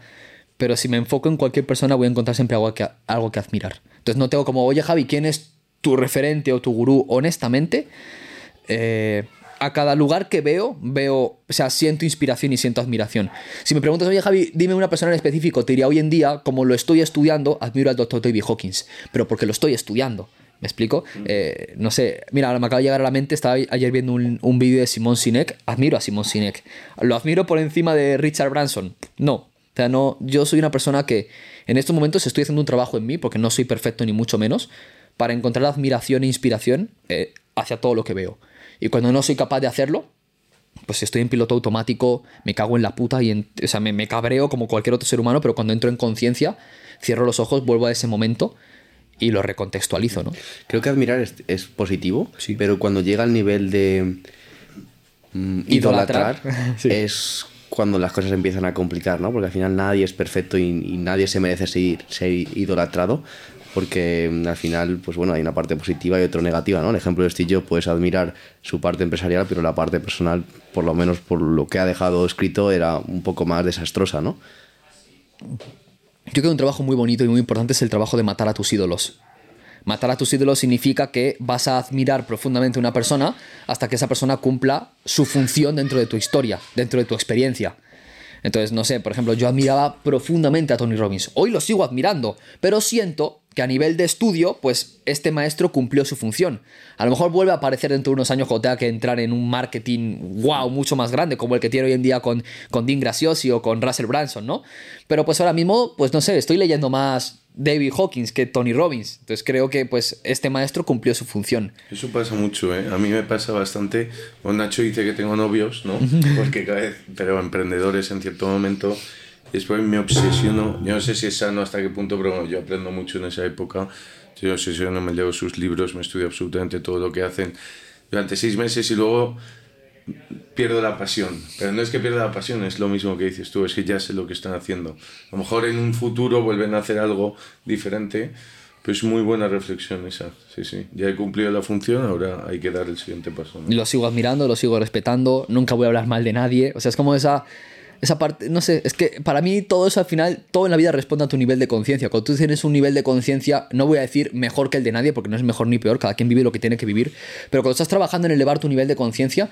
pero si me enfoco en cualquier persona voy a encontrar siempre algo que, algo que admirar. Entonces no tengo como, oye Javi, ¿quién es tu referente o tu gurú? Honestamente, eh, a cada lugar que veo, veo, o sea, siento inspiración y siento admiración. Si me preguntas, oye Javi, dime una persona en específico, te diría hoy en día, como lo estoy estudiando, admiro al Dr. David Hawkins, pero porque lo estoy estudiando. ¿Me explico? Eh, no sé, mira, me acaba de llegar a la mente, estaba ayer viendo un, un vídeo de Simon Sinek, admiro a Simon Sinek. ¿Lo admiro por encima de Richard Branson? No. O sea, no, yo soy una persona que en estos momentos estoy haciendo un trabajo en mí, porque no soy perfecto ni mucho menos, para encontrar admiración e inspiración eh, hacia todo lo que veo. Y cuando no soy capaz de hacerlo, pues estoy en piloto automático, me cago en la puta y o sea, me, me, cabreo como cualquier otro ser humano, pero cuando entro en conciencia, cierro los ojos, vuelvo a ese momento y lo recontextualizo, ¿no? Creo que admirar es, es positivo, sí. pero cuando llega al nivel de mm, idolatrar, [LAUGHS] sí. es cuando las cosas empiezan a complicar, ¿no? Porque al final nadie es perfecto y, y nadie se merece ser, ser idolatrado porque mm, al final, pues bueno, hay una parte positiva y otra negativa, ¿no? El ejemplo de Steve puedes admirar su parte empresarial, pero la parte personal, por lo menos por lo que ha dejado escrito, era un poco más desastrosa, ¿no? Yo creo que un trabajo muy bonito y muy importante es el trabajo de matar a tus ídolos. Matar a tus ídolos significa que vas a admirar profundamente a una persona hasta que esa persona cumpla su función dentro de tu historia, dentro de tu experiencia. Entonces, no sé, por ejemplo, yo admiraba profundamente a Tony Robbins. Hoy lo sigo admirando, pero siento que a nivel de estudio, pues este maestro cumplió su función. A lo mejor vuelve a aparecer dentro de unos años cuando tenga que entrar en un marketing wow, mucho más grande, como el que tiene hoy en día con, con Dean Graciosi o con Russell Branson, ¿no? Pero pues ahora mismo, pues no sé, estoy leyendo más David Hawkins que Tony Robbins. Entonces creo que pues este maestro cumplió su función. Eso pasa mucho, ¿eh? A mí me pasa bastante. O Nacho dice que tengo novios, ¿no? [LAUGHS] Porque cada vez, pero emprendedores en cierto momento después me obsesiono, yo no sé si es sano hasta qué punto, pero yo aprendo mucho en esa época. Yo obsesiono, me leo sus libros, me estudio absolutamente todo lo que hacen durante seis meses y luego pierdo la pasión. Pero no es que pierda la pasión, es lo mismo que dices tú, es que ya sé lo que están haciendo. A lo mejor en un futuro vuelven a hacer algo diferente, pero es muy buena reflexión esa. Sí, sí. Ya he cumplido la función, ahora hay que dar el siguiente paso. ¿no? Lo sigo admirando, lo sigo respetando, nunca voy a hablar mal de nadie. O sea, es como esa esa parte, no sé, es que para mí todo eso al final, todo en la vida responde a tu nivel de conciencia. Cuando tú tienes un nivel de conciencia, no voy a decir mejor que el de nadie, porque no es mejor ni peor, cada quien vive lo que tiene que vivir, pero cuando estás trabajando en elevar tu nivel de conciencia,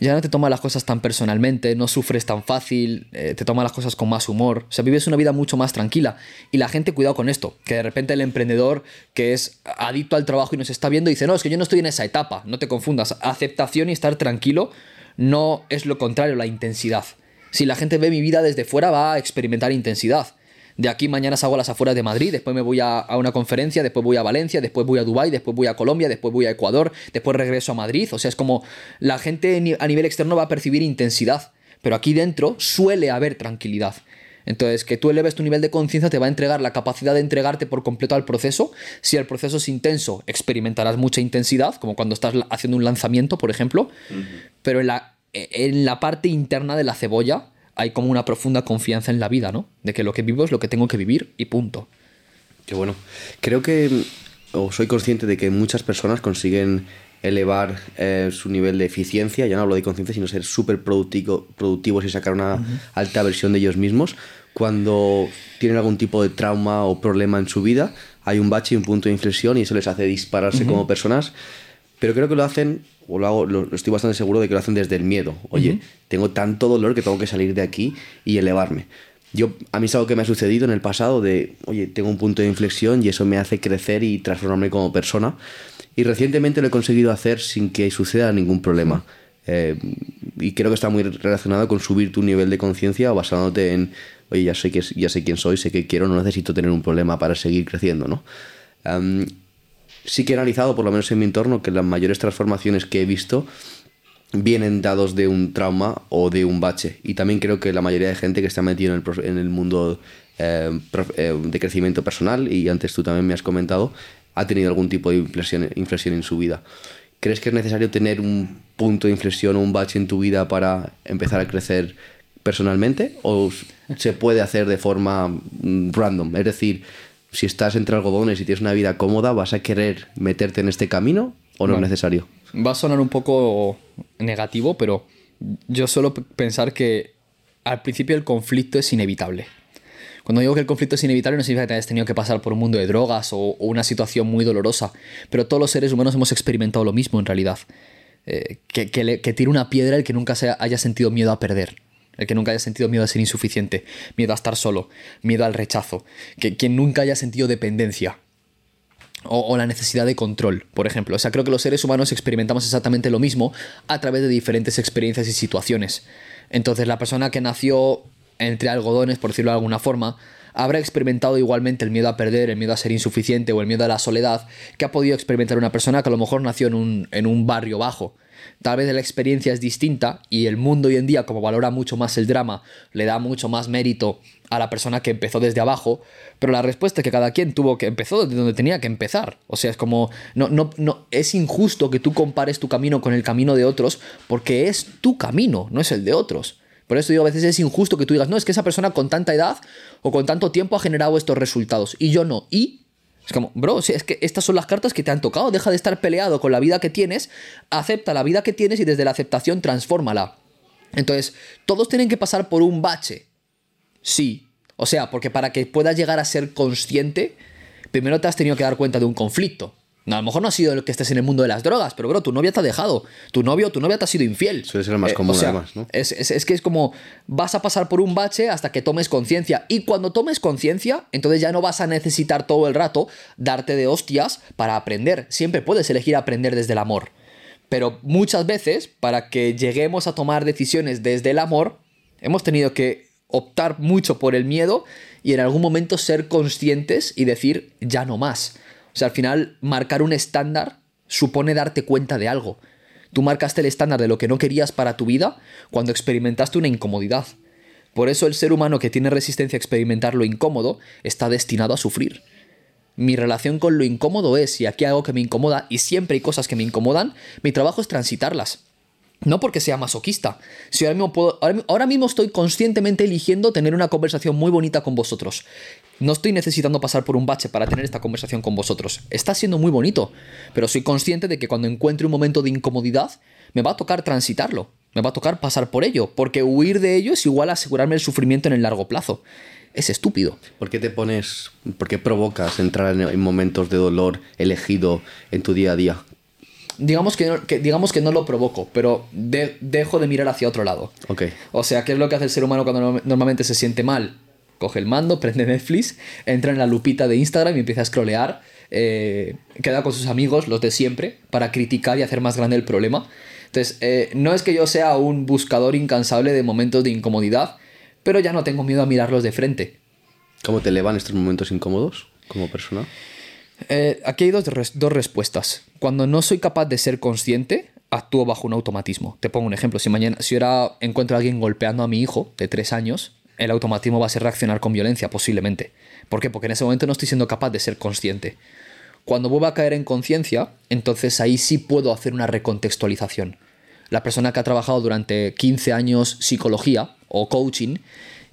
ya no te tomas las cosas tan personalmente, no sufres tan fácil, eh, te tomas las cosas con más humor, o sea, vives una vida mucho más tranquila. Y la gente, cuidado con esto, que de repente el emprendedor que es adicto al trabajo y nos está viendo dice, no, es que yo no estoy en esa etapa, no te confundas, aceptación y estar tranquilo no es lo contrario, la intensidad. Si la gente ve mi vida desde fuera, va a experimentar intensidad. De aquí mañana salgo a las afueras de Madrid, después me voy a, a, una conferencia, después voy a Valencia, después voy a Dubái, después voy a Colombia, después voy a Ecuador, después regreso a Madrid. O sea, es como la gente a nivel externo va a percibir intensidad, pero aquí dentro suele haber tranquilidad. Entonces, que tú eleves tu nivel de conciencia te va a entregar la capacidad de entregarte por completo al proceso. Si el proceso es intenso, experimentarás mucha intensidad, como cuando estás haciendo un lanzamiento, por ejemplo. Uh -huh. Pero en la en la parte interna de la cebolla hay como una profunda confianza en la vida, ¿no? De que lo que vivo es lo que tengo que vivir y punto. Qué bueno. Creo que, o soy consciente de que muchas personas consiguen elevar eh, su nivel de eficiencia, ya no hablo de conciencia, sino ser súper productivo, productivos y sacar una uh -huh. alta versión de ellos mismos cuando tienen algún tipo de trauma o problema en su vida, hay un bache y un punto de inflexión y eso les hace dispararse uh -huh. como personas, pero creo que lo hacen o lo hago, lo, estoy bastante seguro de que lo hacen desde el miedo. Oye, uh -huh. tengo tanto dolor que tengo que salir de aquí y elevarme. Yo, a mí es algo que me ha sucedido en el pasado de, oye, tengo un punto de inflexión y eso me hace crecer y transformarme como persona. Y recientemente lo he conseguido hacer sin que suceda ningún problema. Eh, y creo que está muy relacionado con subir tu nivel de conciencia basándote en, oye, ya sé, que, ya sé quién soy, sé qué quiero, no necesito tener un problema para seguir creciendo, ¿no? Um, sí que he analizado, por lo menos en mi entorno, que las mayores transformaciones que he visto vienen dados de un trauma o de un bache. Y también creo que la mayoría de gente que está metida en el, mundo eh, de crecimiento personal, y antes tú también me has comentado, ha tenido algún tipo de inflexión, inflexión en su vida. ¿crees que es necesario tener un punto de inflexión o un bache en tu vida para empezar a crecer personalmente? ¿O se puede hacer de forma mm, random? Es decir, si estás entre algodones y tienes una vida cómoda, ¿vas a querer meterte en este camino o no, es necesario? Va a sonar un poco negativo, pero yo suelo pensar que al principio el conflicto es inevitable. Cuando digo que el conflicto es inevitable no significa que hayas tenido que pasar por un mundo de drogas o, una situación muy dolorosa, pero todos los seres humanos hemos experimentado lo mismo en realidad. Eh, que, que, tire una piedra el que nunca se haya sentido miedo a perder, el que nunca haya sentido miedo a ser insuficiente, miedo a estar solo, miedo al rechazo, que quien nunca haya sentido dependencia, o, la necesidad de control, por ejemplo. O sea, creo que los seres humanos experimentamos exactamente lo mismo a través de diferentes experiencias y situaciones. Entonces, la persona que nació entre algodones, por decirlo de alguna forma, habrá experimentado igualmente el miedo a perder, el miedo a ser insuficiente o el miedo a la soledad que ha podido experimentar una persona que a lo mejor nació en un, en un barrio bajo. Tal vez la experiencia es distinta y el mundo hoy en día, como valora mucho más el drama, le da mucho más mérito a la persona que empezó desde abajo, pero la respuesta es que cada quien tuvo que empezó desde donde tenía que empezar. O sea, es como no no no es injusto que tú compares tu camino con el camino de otros porque es tu camino, no es el de otros. Por eso digo, a veces es injusto que tú digas, no, es que esa persona con tanta edad o con tanto tiempo ha generado estos resultados y yo no. Y es como, bro, es que estas son las cartas que te han tocado, deja de estar peleado con la vida que tienes, acepta la vida que tienes y desde la aceptación transfórmala. Entonces, todos tienen que pasar por un bache. Sí. O sea, porque para que puedas llegar a ser consciente, primero te has tenido que dar cuenta de un conflicto. No, a lo mejor no ha sido el que estés en el mundo de las drogas, pero bro, tu novia te ha dejado. Tu novio, tu novia te ha sido infiel. Suele ser el más eh, común, además, ¿no? Es, es, que es como vas a pasar por un bache hasta que tomes conciencia. Y cuando tomes conciencia, entonces ya no vas a necesitar todo el rato darte de hostias para aprender. Siempre puedes elegir aprender desde el amor. Pero muchas veces, para que lleguemos a tomar decisiones desde el amor, hemos tenido que optar mucho por el miedo y en algún momento ser conscientes y decir ya no más. Al final, marcar un estándar supone darte cuenta de algo. Tú marcaste el estándar de lo que no querías para tu vida cuando experimentaste una incomodidad. Por eso el ser humano que tiene resistencia a experimentar lo incómodo está destinado a sufrir. Mi relación con lo incómodo es, si aquí hay algo que me incomoda, y siempre hay cosas que me incomodan, mi trabajo es transitarlas. No porque sea masoquista. Si ahora mismo, puedo, ahora mismo estoy conscientemente eligiendo tener una conversación muy bonita con vosotros. No estoy necesitando pasar por un bache para tener esta conversación con vosotros. Está siendo muy bonito, pero soy consciente de que cuando encuentre un momento de incomodidad, me va a tocar transitarlo. Me va a tocar pasar por ello, porque huir de ello es igual a asegurarme el sufrimiento en el largo plazo. Es estúpido. ¿Por qué te pones, por qué provocas entrar en momentos de dolor elegido en tu día a día? digamos que, no, digamos que no lo provoco, pero dejo de mirar hacia otro lado. O sea, ¿qué es lo que hace el ser humano cuando normalmente se siente mal? Coge el mando, [LAUGHS] prende Netflix, entra en la lupita de Instagram y empieza a scrollear, eh, queda con sus amigos, los de siempre, para criticar y hacer más grande el problema. Entonces, eh, no es que yo sea un buscador incansable de momentos de incomodidad, pero ya no tengo miedo a mirarlos de frente. ¿Cómo te elevan estos momentos incómodos como persona? Eh, aquí hay dos, dos respuestas. Cuando no soy capaz de ser consciente, actúo bajo un automatismo. Te pongo un ejemplo. Si mañana, si ahora encuentro a alguien golpeando a mi hijo de tres años, el automatismo va a ser reaccionar con violencia, posiblemente. ¿Por qué? Porque en ese momento no estoy siendo capaz de ser consciente. Cuando vuelva a caer en conciencia, entonces ahí sí puedo hacer una recontextualización. La persona que ha trabajado durante 15 años psicología o coaching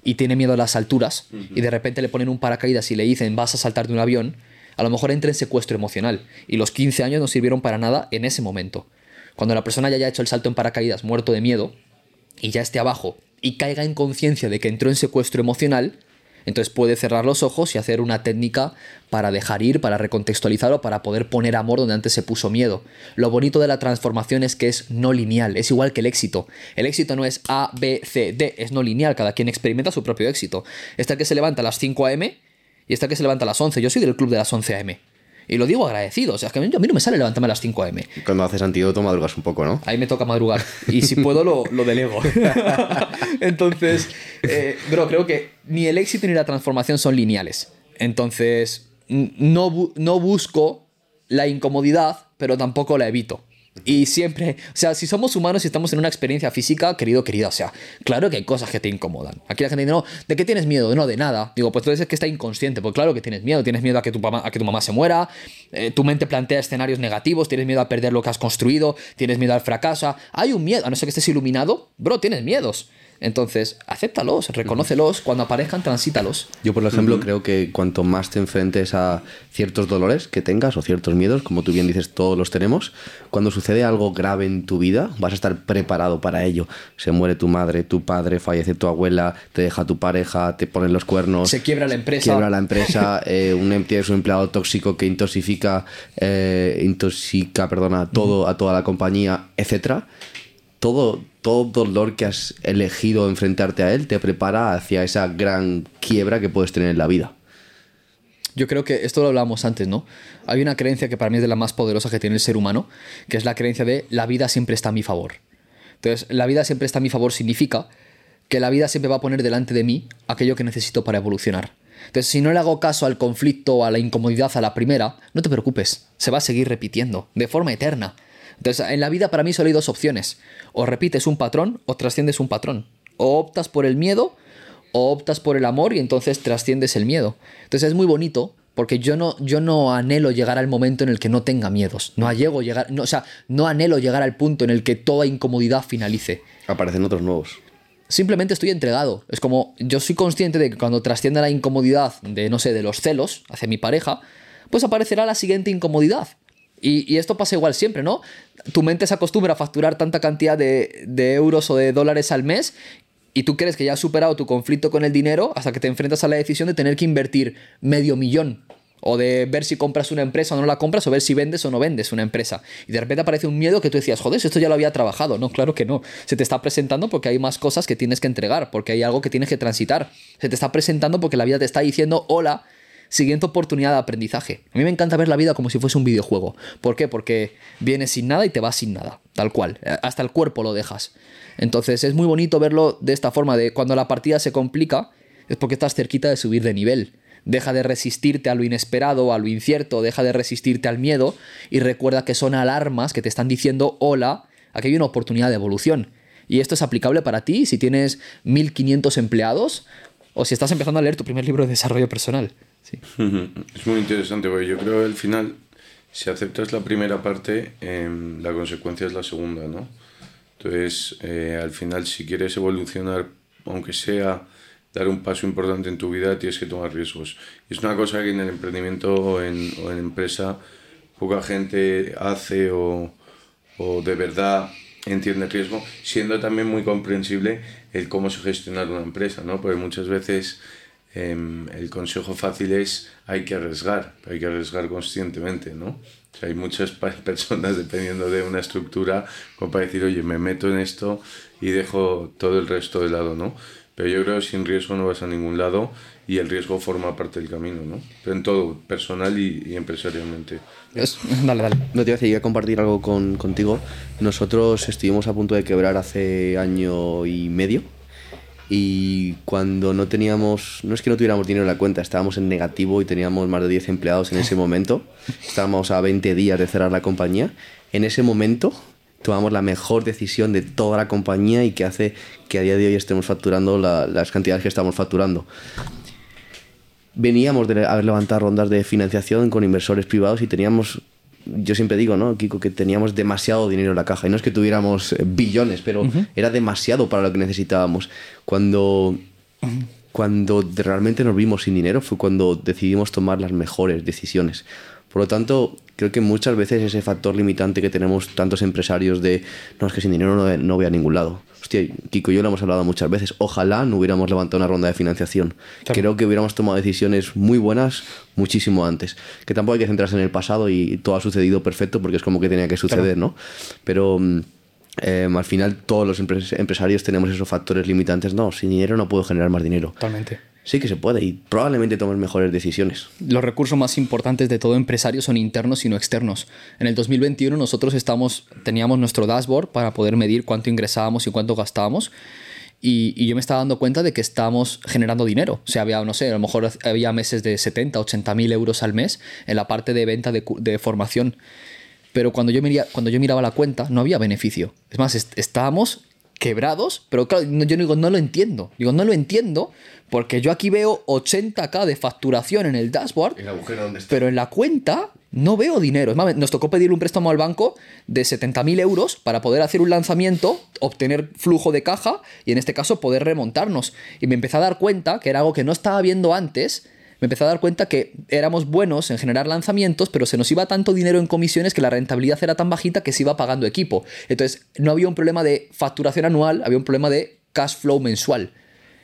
y tiene miedo a las alturas y de repente le ponen un paracaídas y le dicen vas a saltar de un avión, a lo mejor entra en secuestro emocional y los 15 años no sirvieron para nada en ese momento. Cuando la persona ya haya hecho el salto en paracaídas muerto de miedo y ya esté abajo y caiga en conciencia de que entró en secuestro emocional, entonces puede cerrar los ojos y hacer una técnica para dejar ir, para recontextualizar o para poder poner amor donde antes se puso miedo. Lo bonito de la transformación es que es no lineal, es igual que el éxito. El éxito no es A, B, C, D, es no lineal, cada quien experimenta su propio éxito. Esta que se levanta a las 5 a.m y esta que se levanta a las 11. Yo soy del club de las 11 am. Y lo digo agradecido. O sea, es que a mí, no me sale levantarme a las 5 am. Cuando haces antídoto madrugas un poco, ¿no? Ahí me toca madrugar. Y si puedo, lo, lo delego. [LAUGHS] Entonces, eh, bro, creo que ni el éxito ni la transformación son lineales. Entonces, no, no busco la incomodidad, pero tampoco la evito. Y siempre, o sea, si somos humanos y estamos en una experiencia física, querido, querida, o sea, claro que hay cosas que te incomodan. Aquí la gente dice, no, ¿de qué tienes miedo? No, de nada. Digo, pues entonces es que está inconsciente, pues claro que tienes miedo, tienes miedo a que tu, mamá, a que tu mamá se muera, eh, tu mente plantea escenarios negativos, tienes miedo a perder lo que has construido, tienes miedo al fracaso. Hay un miedo, a no ser que estés iluminado, bro, tienes miedos. Entonces, acéptalos, reconócelos, cuando aparezcan, transítalos. Yo, por ejemplo, creo que cuanto más te enfrentes a ciertos dolores que tengas o ciertos miedos, como tú bien dices, todos los tenemos, cuando sucede algo grave en tu vida, vas a estar preparado para ello. Se muere tu madre, tu padre, fallece tu abuela, te deja tu pareja, te ponen los cuernos. Se quiebra la empresa. Quiebra la empresa, [LAUGHS] eh, un, tienes un empleado tóxico que intoxica, eh, intoxica, perdona, todo, a toda la compañía, etcétera todo, todo dolor que has elegido enfrentarte a él te prepara hacia esa gran quiebra que puedes tener en la vida. Yo creo que esto lo hablábamos antes, ¿no? Hay una creencia que para mí es de las más poderosas que tiene el ser humano, que es la creencia de la vida siempre está a mi favor. Entonces, la vida siempre está a mi favor significa que la vida siempre va a poner delante de mí aquello que necesito para evolucionar. Entonces, si no le hago caso al conflicto, a la incomodidad a la primera, no te preocupes, se va a seguir repitiendo, de forma eterna. Entonces, en la vida para mí solo hay dos opciones. O repites un patrón o trasciendes un patrón. O optas por el miedo o optas por el amor y entonces trasciendes el miedo. Entonces es muy bonito porque yo no, yo no anhelo llegar al momento en el que no tenga miedos. No, llego llegar, no, o sea, no anhelo llegar al punto en el que toda incomodidad finalice. Aparecen otros nuevos. Simplemente estoy entregado. Es como, yo soy consciente de que cuando trascienda la incomodidad de, no sé, de los celos hacia mi pareja, pues aparecerá la siguiente incomodidad. Y, esto pasa igual siempre, ¿no? Tu mente se acostumbra a facturar tanta cantidad de, de, euros o de dólares al mes y tú crees que ya has superado tu conflicto con el dinero hasta que te enfrentas a la decisión de tener que invertir medio millón o de ver si compras una empresa o no la compras, o ver si vendes o no vendes una empresa. Y de repente aparece un miedo que tú decías, joder, esto ya lo había trabajado. No, claro que no. Se te está presentando porque hay más cosas que tienes que entregar, porque hay algo que tienes que transitar. Se te está presentando porque la vida te está diciendo, hola, siguiente oportunidad de aprendizaje. A mí me encanta ver la vida como si fuese un videojuego. ¿Por qué? Porque vienes sin nada y te vas sin nada, tal cual. Hasta el cuerpo lo dejas. Entonces es muy bonito verlo de esta forma, de cuando la partida se complica, es porque estás cerquita de subir de nivel. Deja de resistirte a lo inesperado, a lo incierto, deja de resistirte al miedo y recuerda que son alarmas que te están diciendo, hola, aquí hay una oportunidad de evolución. Y esto es aplicable para ti si tienes 1500 empleados o si estás empezando a leer tu primer libro de desarrollo personal. [LAUGHS] Es muy interesante, porque yo creo que al final, si aceptas la primera parte, em, la consecuencia es la segunda, ¿no? Entonces, eh, al final, si quieres evolucionar, aunque sea dar un paso importante en tu vida, tienes que tomar riesgos. Y es una cosa que en el emprendimiento o en, o en empresa poca gente hace o, o de verdad entiende el riesgo, siendo también muy comprensible el cómo se gestiona una empresa, ¿no? Porque muchas veces Em, el consejo fácil es hay que arriesgar, hay que arriesgar conscientemente, ¿no? hay muchas [LAUGHS] personas dependiendo de una estructura como para decir, oye, me meto en esto y dejo todo el resto de lado, ¿no? Pero yo creo que sin riesgo no vas a ningún lado y el riesgo forma parte del camino, ¿no? Pero en todo, personal y, empresarialmente. dale, dale. No te iba a decir, a compartir algo con, contigo. Nosotros estuvimos a punto de quebrar hace año y medio y cuando no teníamos, no es que no tuviéramos dinero en la cuenta, estábamos en negativo y teníamos más de 10 empleados en ese [LAUGHS] momento, estábamos a 20 días de cerrar la compañía, en ese momento tomamos la mejor decisión de toda la compañía y que hace que a día de hoy estemos facturando las cantidades que estamos facturando. Veníamos de haber levantado rondas de financiación con inversores privados y teníamos yo siempre digo, ¿no, Kiko, que teníamos demasiado dinero en la caja. Y no es que tuviéramos eh, billones, pero era demasiado para lo que necesitábamos. Cuando, cuando realmente nos vimos sin dinero fue cuando decidimos tomar las mejores decisiones. Por lo tanto, creo que muchas veces ese factor limitante que tenemos tantos empresarios de, no, es que sin dinero no, no voy a ningún lado hostia, Kiko y yo lo hemos hablado muchas veces, ojalá no hubiéramos levantado una ronda de financiación. Creo que hubiéramos tomado decisiones muy buenas muchísimo antes. Que tampoco hay que centrarse en el pasado y todo ha sucedido perfecto porque es como que tenía que suceder, ¿no? Pero... Mm, em, al final todos los empresarios tenemos esos factores limitantes. No, sin dinero no puedo generar más dinero. Totalmente sí que se puede y probablemente tomes mejores decisiones. Los recursos más importantes de todo empresario son internos y no externos. En el 2021 nosotros estamos, teníamos nuestro dashboard para poder medir cuánto ingresábamos y cuánto gastábamos. Y, yo me estaba dando cuenta de que estábamos generando dinero. O sea, había, no sé, a lo mejor había meses de 70, 80 mil euros al mes en la parte de venta de, de formación Pero cuando yo, miraba, la cuenta, no había beneficio. Es más, estábamos quebrados, pero claro, yo digo, no lo entiendo. Digo, no lo entiendo porque yo aquí veo 80k de facturación en el dashboard, pero en la cuenta no veo dinero. Es más, nos tocó pedir un préstamo al banco de 70.000 euros para poder hacer un lanzamiento, obtener flujo de caja y en este caso poder remontarnos. Y me empecé a dar cuenta que era algo que no estaba viendo antes me empecé a dar cuenta que éramos buenos en generar lanzamientos, pero se nos iba tanto dinero en comisiones que la rentabilidad era tan bajita que se iba pagando equipo. Entonces, no había un problema de facturación anual, había un problema de cash flow mensual.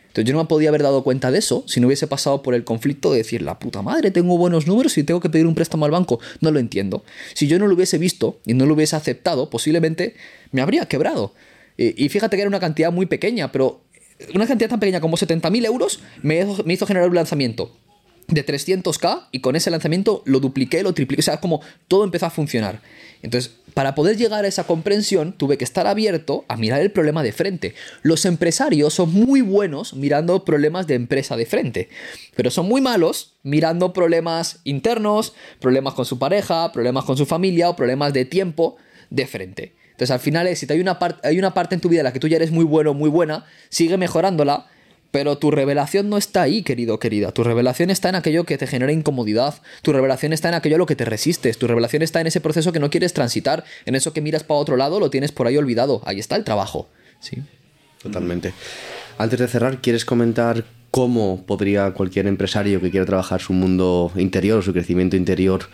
Entonces yo no me podía haber dado cuenta de eso si no hubiese pasado por el conflicto de decir, la puta madre, tengo buenos números y tengo que pedir un préstamo al banco. No lo entiendo. Si yo no lo hubiese visto y no lo hubiese aceptado, posiblemente me habría quebrado. Y, fíjate que era una cantidad muy pequeña, pero una cantidad tan pequeña como 70.000 euros me me hizo generar un lanzamiento de 300k y con ese lanzamiento lo dupliqué, lo tripliqué, o sea, como todo empezó a funcionar. Entonces, para poder llegar a esa comprensión, tuve que estar abierto a mirar el problema de frente. Los empresarios son muy buenos mirando problemas de empresa de frente, pero son muy malos mirando problemas internos, problemas con su pareja, problemas con su familia o problemas de tiempo de frente. Entonces, al final, si hay una, hay una parte en tu vida en la que tú ya eres muy bueno, muy buena, sigue mejorándola pero tu revelación no está ahí, querido, querida. Tu revelación está en aquello que te genera incomodidad. Tu revelación está en aquello a lo que te resistes. Tu revelación está en ese proceso que no quieres transitar. En eso que miras para otro lado, lo tienes por ahí olvidado. Ahí está el trabajo. Sí. Totalmente. Antes de cerrar, ¿quieres comentar cómo podría cualquier empresario que quiera trabajar su mundo interior o su crecimiento interior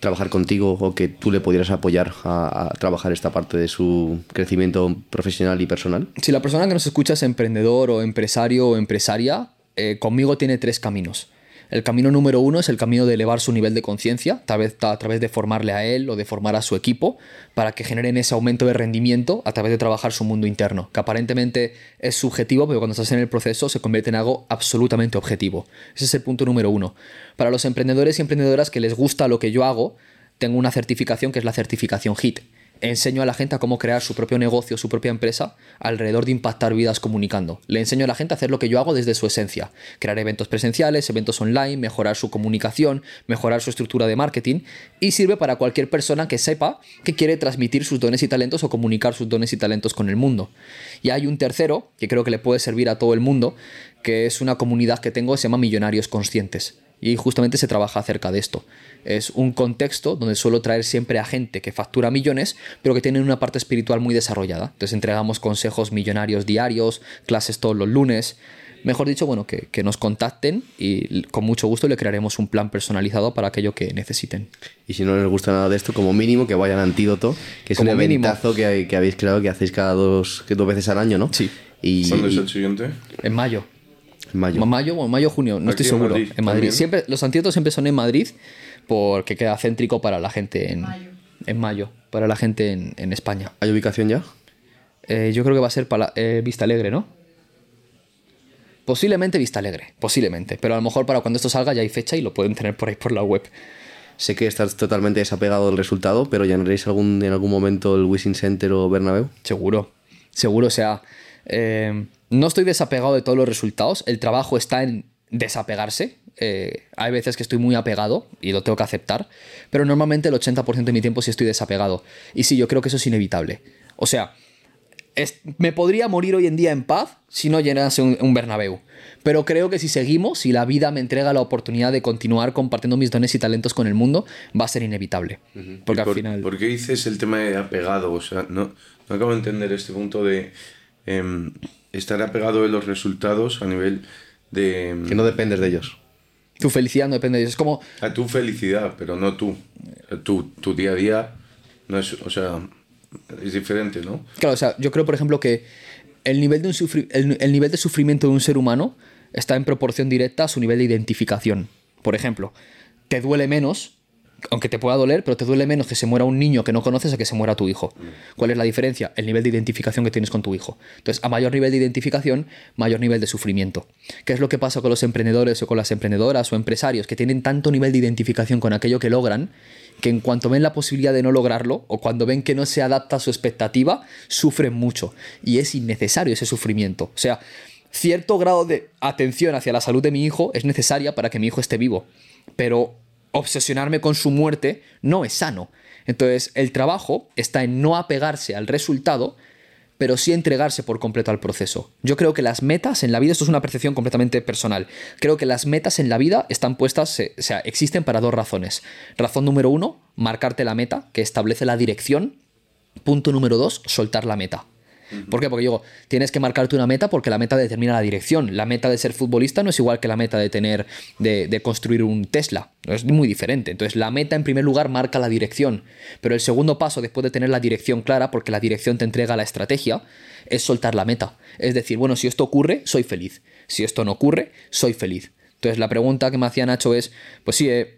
trabajar contigo o que tú le pudieras apoyar a, trabajar esta parte de su crecimiento profesional y personal? Si la persona que nos escucha es emprendedor o empresario o empresaria, eh, conmigo tiene tres caminos. El camino número uno es el camino de elevar su nivel de conciencia, tal vez a través de formarle a él o de formar a su equipo, para que generen ese aumento de rendimiento a través de trabajar su mundo interno, que aparentemente es subjetivo, pero cuando estás en el proceso se convierte en algo absolutamente objetivo. Ese es el punto número uno. Para los emprendedores y emprendedoras que les gusta lo que yo hago, tengo una certificación que es la certificación HIT enseño a la gente a cómo crear su propio negocio, su propia empresa, alrededor de impactar vidas comunicando. Le enseño a la gente a hacer lo que yo hago desde su esencia. Crear eventos presenciales, eventos online, mejorar su comunicación, mejorar su estructura de marketing y sirve para cualquier persona que sepa que quiere transmitir sus dones y talentos o comunicar sus dones y talentos con el mundo. Y hay un tercero, que creo que le puede servir a todo el mundo, que es una comunidad que tengo, se llama Millonarios Conscientes. Y justamente se trabaja acerca de esto. Es un contexto donde suelo traer siempre a gente que factura millones, pero que tienen una parte espiritual muy desarrollada. Entonces entregamos consejos millonarios diarios, clases todos los lunes. Mejor dicho, bueno, que, nos contacten y con mucho gusto le crearemos un plan personalizado para aquello que necesiten. Y si no les gusta nada de esto, como mínimo que vayan a Antídoto, que es un eventazo que, que, habéis creado, que hacéis cada dos, dos veces al año, ¿no? Sí. Y, ¿Cuándo es el siguiente? En mayo. En mayo. Mayo o mayo, junio, no estoy seguro. en Madrid. Siempre, los antídotos siempre son en Madrid porque queda céntrico para la gente en mayo, en mayo para la gente en, España. ¿Hay ubicación ya? Eh, yo creo que va a ser para eh, Vista Alegre, ¿no? Posiblemente Vista Alegre, posiblemente. Pero a lo mejor para cuando esto salga ya hay fecha y lo pueden tener por ahí por la web. Sé que estás totalmente desapegado del resultado, pero ¿llenaréis algún, en algún momento el Wishing Center o Bernabéu? Seguro, seguro. O sea, eh, no estoy desapegado de todos los resultados. El trabajo está en desapegarse. Eh, hay veces que estoy muy apegado y lo tengo que aceptar, pero normalmente el 80% de mi tiempo sí estoy desapegado. Y sí, yo creo que eso es inevitable. O sea, me podría morir hoy en día en paz si no llenase un, un, Bernabéu. Pero creo que si seguimos, si la vida me entrega la oportunidad de continuar compartiendo mis dones y talentos con el mundo, va a ser inevitable. Porque por, al final... ¿Por qué dices el tema de apegado? O sea, no, no acabo de entender este punto de em, estar apegado de los resultados a nivel de... Que no dependes de ellos. Tu felicidad no depende de ellos. Es como... A tu felicidad, pero no tú. Tu, tu día a día no es... O sea, es diferente, ¿no? Claro, o sea, yo creo, por ejemplo, que el nivel de, un el nivel de sufrimiento de un ser humano está en proporción directa a su nivel de identificación. Por ejemplo, te duele menos aunque te pueda doler, pero te duele menos que se muera un niño que no conoces a que se muera tu hijo. ¿Cuál es la diferencia? El nivel de identificación que tienes con tu hijo. Entonces, a mayor nivel de identificación, mayor nivel de sufrimiento. ¿Qué es lo que pasa con los emprendedores o con las emprendedoras o empresarios que tienen tanto nivel de identificación con aquello que logran, que en cuanto ven la posibilidad de no lograrlo o cuando ven que no se adapta a su expectativa, sufren mucho. Y es innecesario ese sufrimiento. O sea, cierto grado de atención hacia la salud de mi hijo es necesaria para que mi hijo esté vivo. Pero obsesionarme con su muerte no es sano. Entonces, el trabajo está en no apegarse al resultado, pero sí entregarse por completo al proceso. Yo creo que las metas en la vida, esto es una percepción completamente personal, creo que las metas en la vida están puestas, o sea, existen para dos razones. Razón número uno, marcarte la meta, que establece la dirección. Punto número dos, soltar la meta. ¿Por qué? Porque digo, tienes que marcarte una meta porque la meta determina la dirección. La meta de ser futbolista no es igual que la meta de tener, de, de, construir un Tesla. Es muy diferente. Entonces, la meta en primer lugar marca la dirección. Pero el segundo paso, después de tener la dirección clara, porque la dirección te entrega la estrategia, es soltar la meta. Es decir, bueno, si esto ocurre, soy feliz. Si esto no ocurre, soy feliz. Entonces, la pregunta que me hacía Nacho es, pues sí, eh,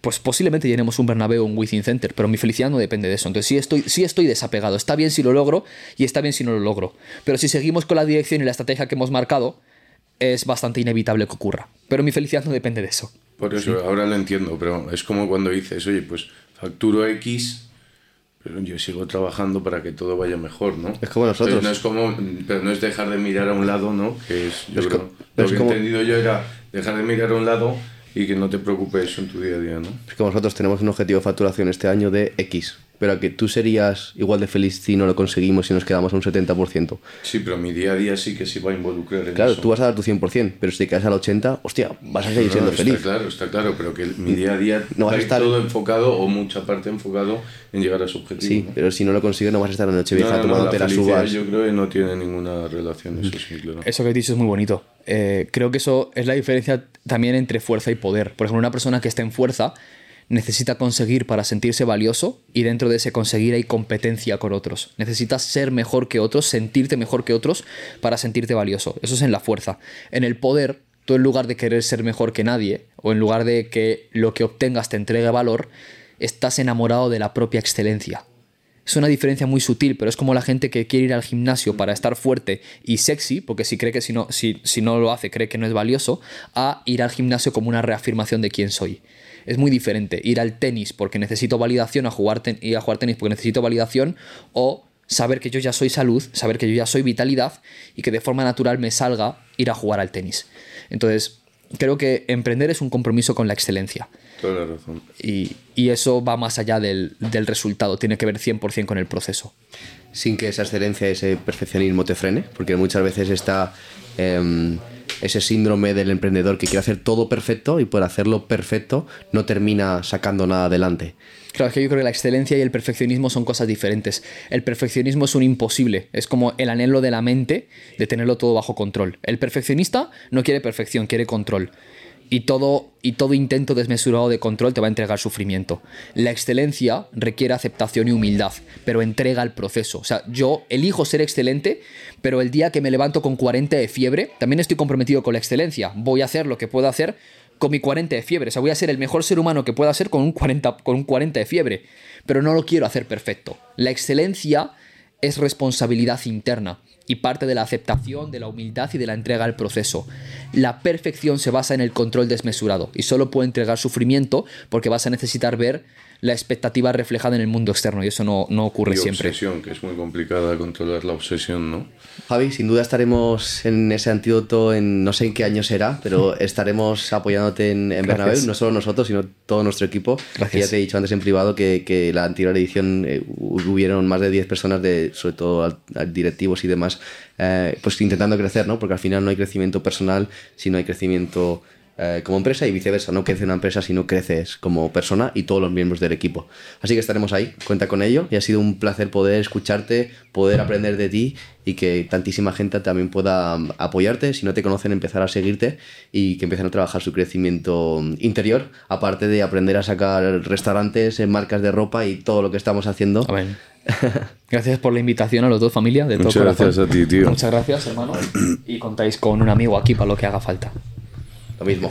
pues posiblemente llenemos un Bernabéu o un Within Center, pero mi felicidad no depende de eso. Entonces sí estoy, sí estoy desapegado. Está bien si lo logro y está bien si no lo logro. Pero si seguimos con la dirección y la estrategia que hemos marcado, es bastante inevitable que ocurra. Pero mi felicidad no depende de eso. Por eso, sí. ahora lo entiendo, pero es como cuando dices, oye, pues facturo X, pero yo sigo trabajando para que todo vaya mejor, ¿no? Es como nosotros. Pero no es, como, pero no es dejar de mirar a un lado, ¿no? Que es, yo es creo, como, lo que he entendido yo era dejar de mirar a un lado y que no te preocupe eso en tu día a día, ¿no? Es que nosotros tenemos un objetivo de facturación este año de X, pero que tú serías igual de feliz si no lo conseguimos y nos quedamos a un 70%. Sí, pero mi día a día sí que se va a involucrar en Claro, eso. tú vas a dar tu 100%, pero si te quedas al 80%, hostia, vas a seguir No, siendo está feliz. claro, está claro, pero que mi día a día No vas a estar- todo enfocado o mucha parte enfocado en llegar a su objetivo. Sí, ¿no? pero si no lo consigues no vas a estar en Nochevieja No, no, no, tomándote la las uvas. yo creo que no tiene ninguna relación, eso sí, claro. Eso que has dicho es muy bonito. Eh, creo que eso es la diferencia también entre fuerza y poder. Por ejemplo, una persona que está en fuerza necesita conseguir para sentirse valioso y dentro de ese conseguir hay competencia con otros. Necesitas ser mejor que otros, sentirte mejor que otros para sentirte valioso. Eso es en la fuerza. En el poder, tú en lugar de querer ser mejor que nadie o en lugar de que lo que obtengas te entregue valor, estás enamorado de la propia excelencia. Es una diferencia muy sutil, pero es como la gente que quiere ir al gimnasio para estar fuerte y sexy, porque si cree que si no, si, si no lo hace, cree que no es valioso, a ir al gimnasio como una reafirmación de quién soy. Es muy diferente ir al tenis porque necesito validación, a jugar ten- ir a jugar tenis porque necesito validación, o saber que yo ya soy salud, saber que yo ya soy vitalidad y que de forma natural me salga ir a jugar al tenis. Entonces, creo que emprender es un compromiso con la excelencia. Toda la razón. Y, y eso va más allá del, del resultado, tiene que ver 100% con el proceso. sin que esa excelencia, ese perfeccionismo te frene, porque muchas veces está em, ese síndrome del emprendedor que quiere hacer todo perfecto y por hacerlo perfecto no termina sacando nada adelante. Claro, es que yo creo que la excelencia y el perfeccionismo son cosas diferentes. El perfeccionismo es un imposible, es como el anhelo de la mente de tenerlo todo bajo control. El perfeccionista no quiere perfección, quiere control. Y todo, y todo intento desmesurado de control te va a entregar sufrimiento. La excelencia requiere aceptación y humildad, pero entrega el proceso. O sea, yo elijo ser excelente, pero el día que me levanto con 40 de fiebre, también estoy comprometido con la excelencia. Voy a hacer lo que puedo hacer con mi 40 de fiebre. O sea, voy a ser el mejor ser humano que pueda ser con un 40, con un 40 de fiebre. Pero no lo quiero hacer perfecto. La excelencia es responsabilidad interna y parte de la aceptación, de la humildad y de la entrega al proceso. La perfección se basa en el control desmesurado y solo puede entregar sufrimiento porque vas a necesitar ver la expectativa reflejada en el mundo externo y eso no, no ocurre Y siempre. obsesión, que es muy complicada controlar la obsesión, ¿no? Javi, sin duda estaremos en ese antídoto en no sé en qué año será, pero [LAUGHS] estaremos apoyándote en, en Bernabéu, no solo nosotros, sino todo nuestro equipo. Gracias. Ya te he dicho antes en privado que, que la anterior edición eh, hubieron más de 10 personas, de, sobre todo al- al directivos y demás, eh, pues intentando crecer, ¿no? Porque al final no hay crecimiento personal si no hay crecimiento eh, como empresa y viceversa. No crece una empresa si no creces como persona y todos los miembros del equipo. Así que estaremos ahí, cuenta con ello y ha sido un placer poder escucharte, poder aprender de ti y que tantísima gente también pueda mm, apoyarte. Si no te conocen, empezar a seguirte y que empiecen a trabajar su crecimiento mm, interior, aparte de aprender a sacar restaurantes, eh, marcas de ropa y todo lo que estamos haciendo. Amén. [LAUGHS] Gracias por la invitación a los dos familias de todo Muchas corazón. gracias a ti, tío. Muchas gracias, hermano. Y contáis con un amigo aquí para lo que haga falta. Lo mismo.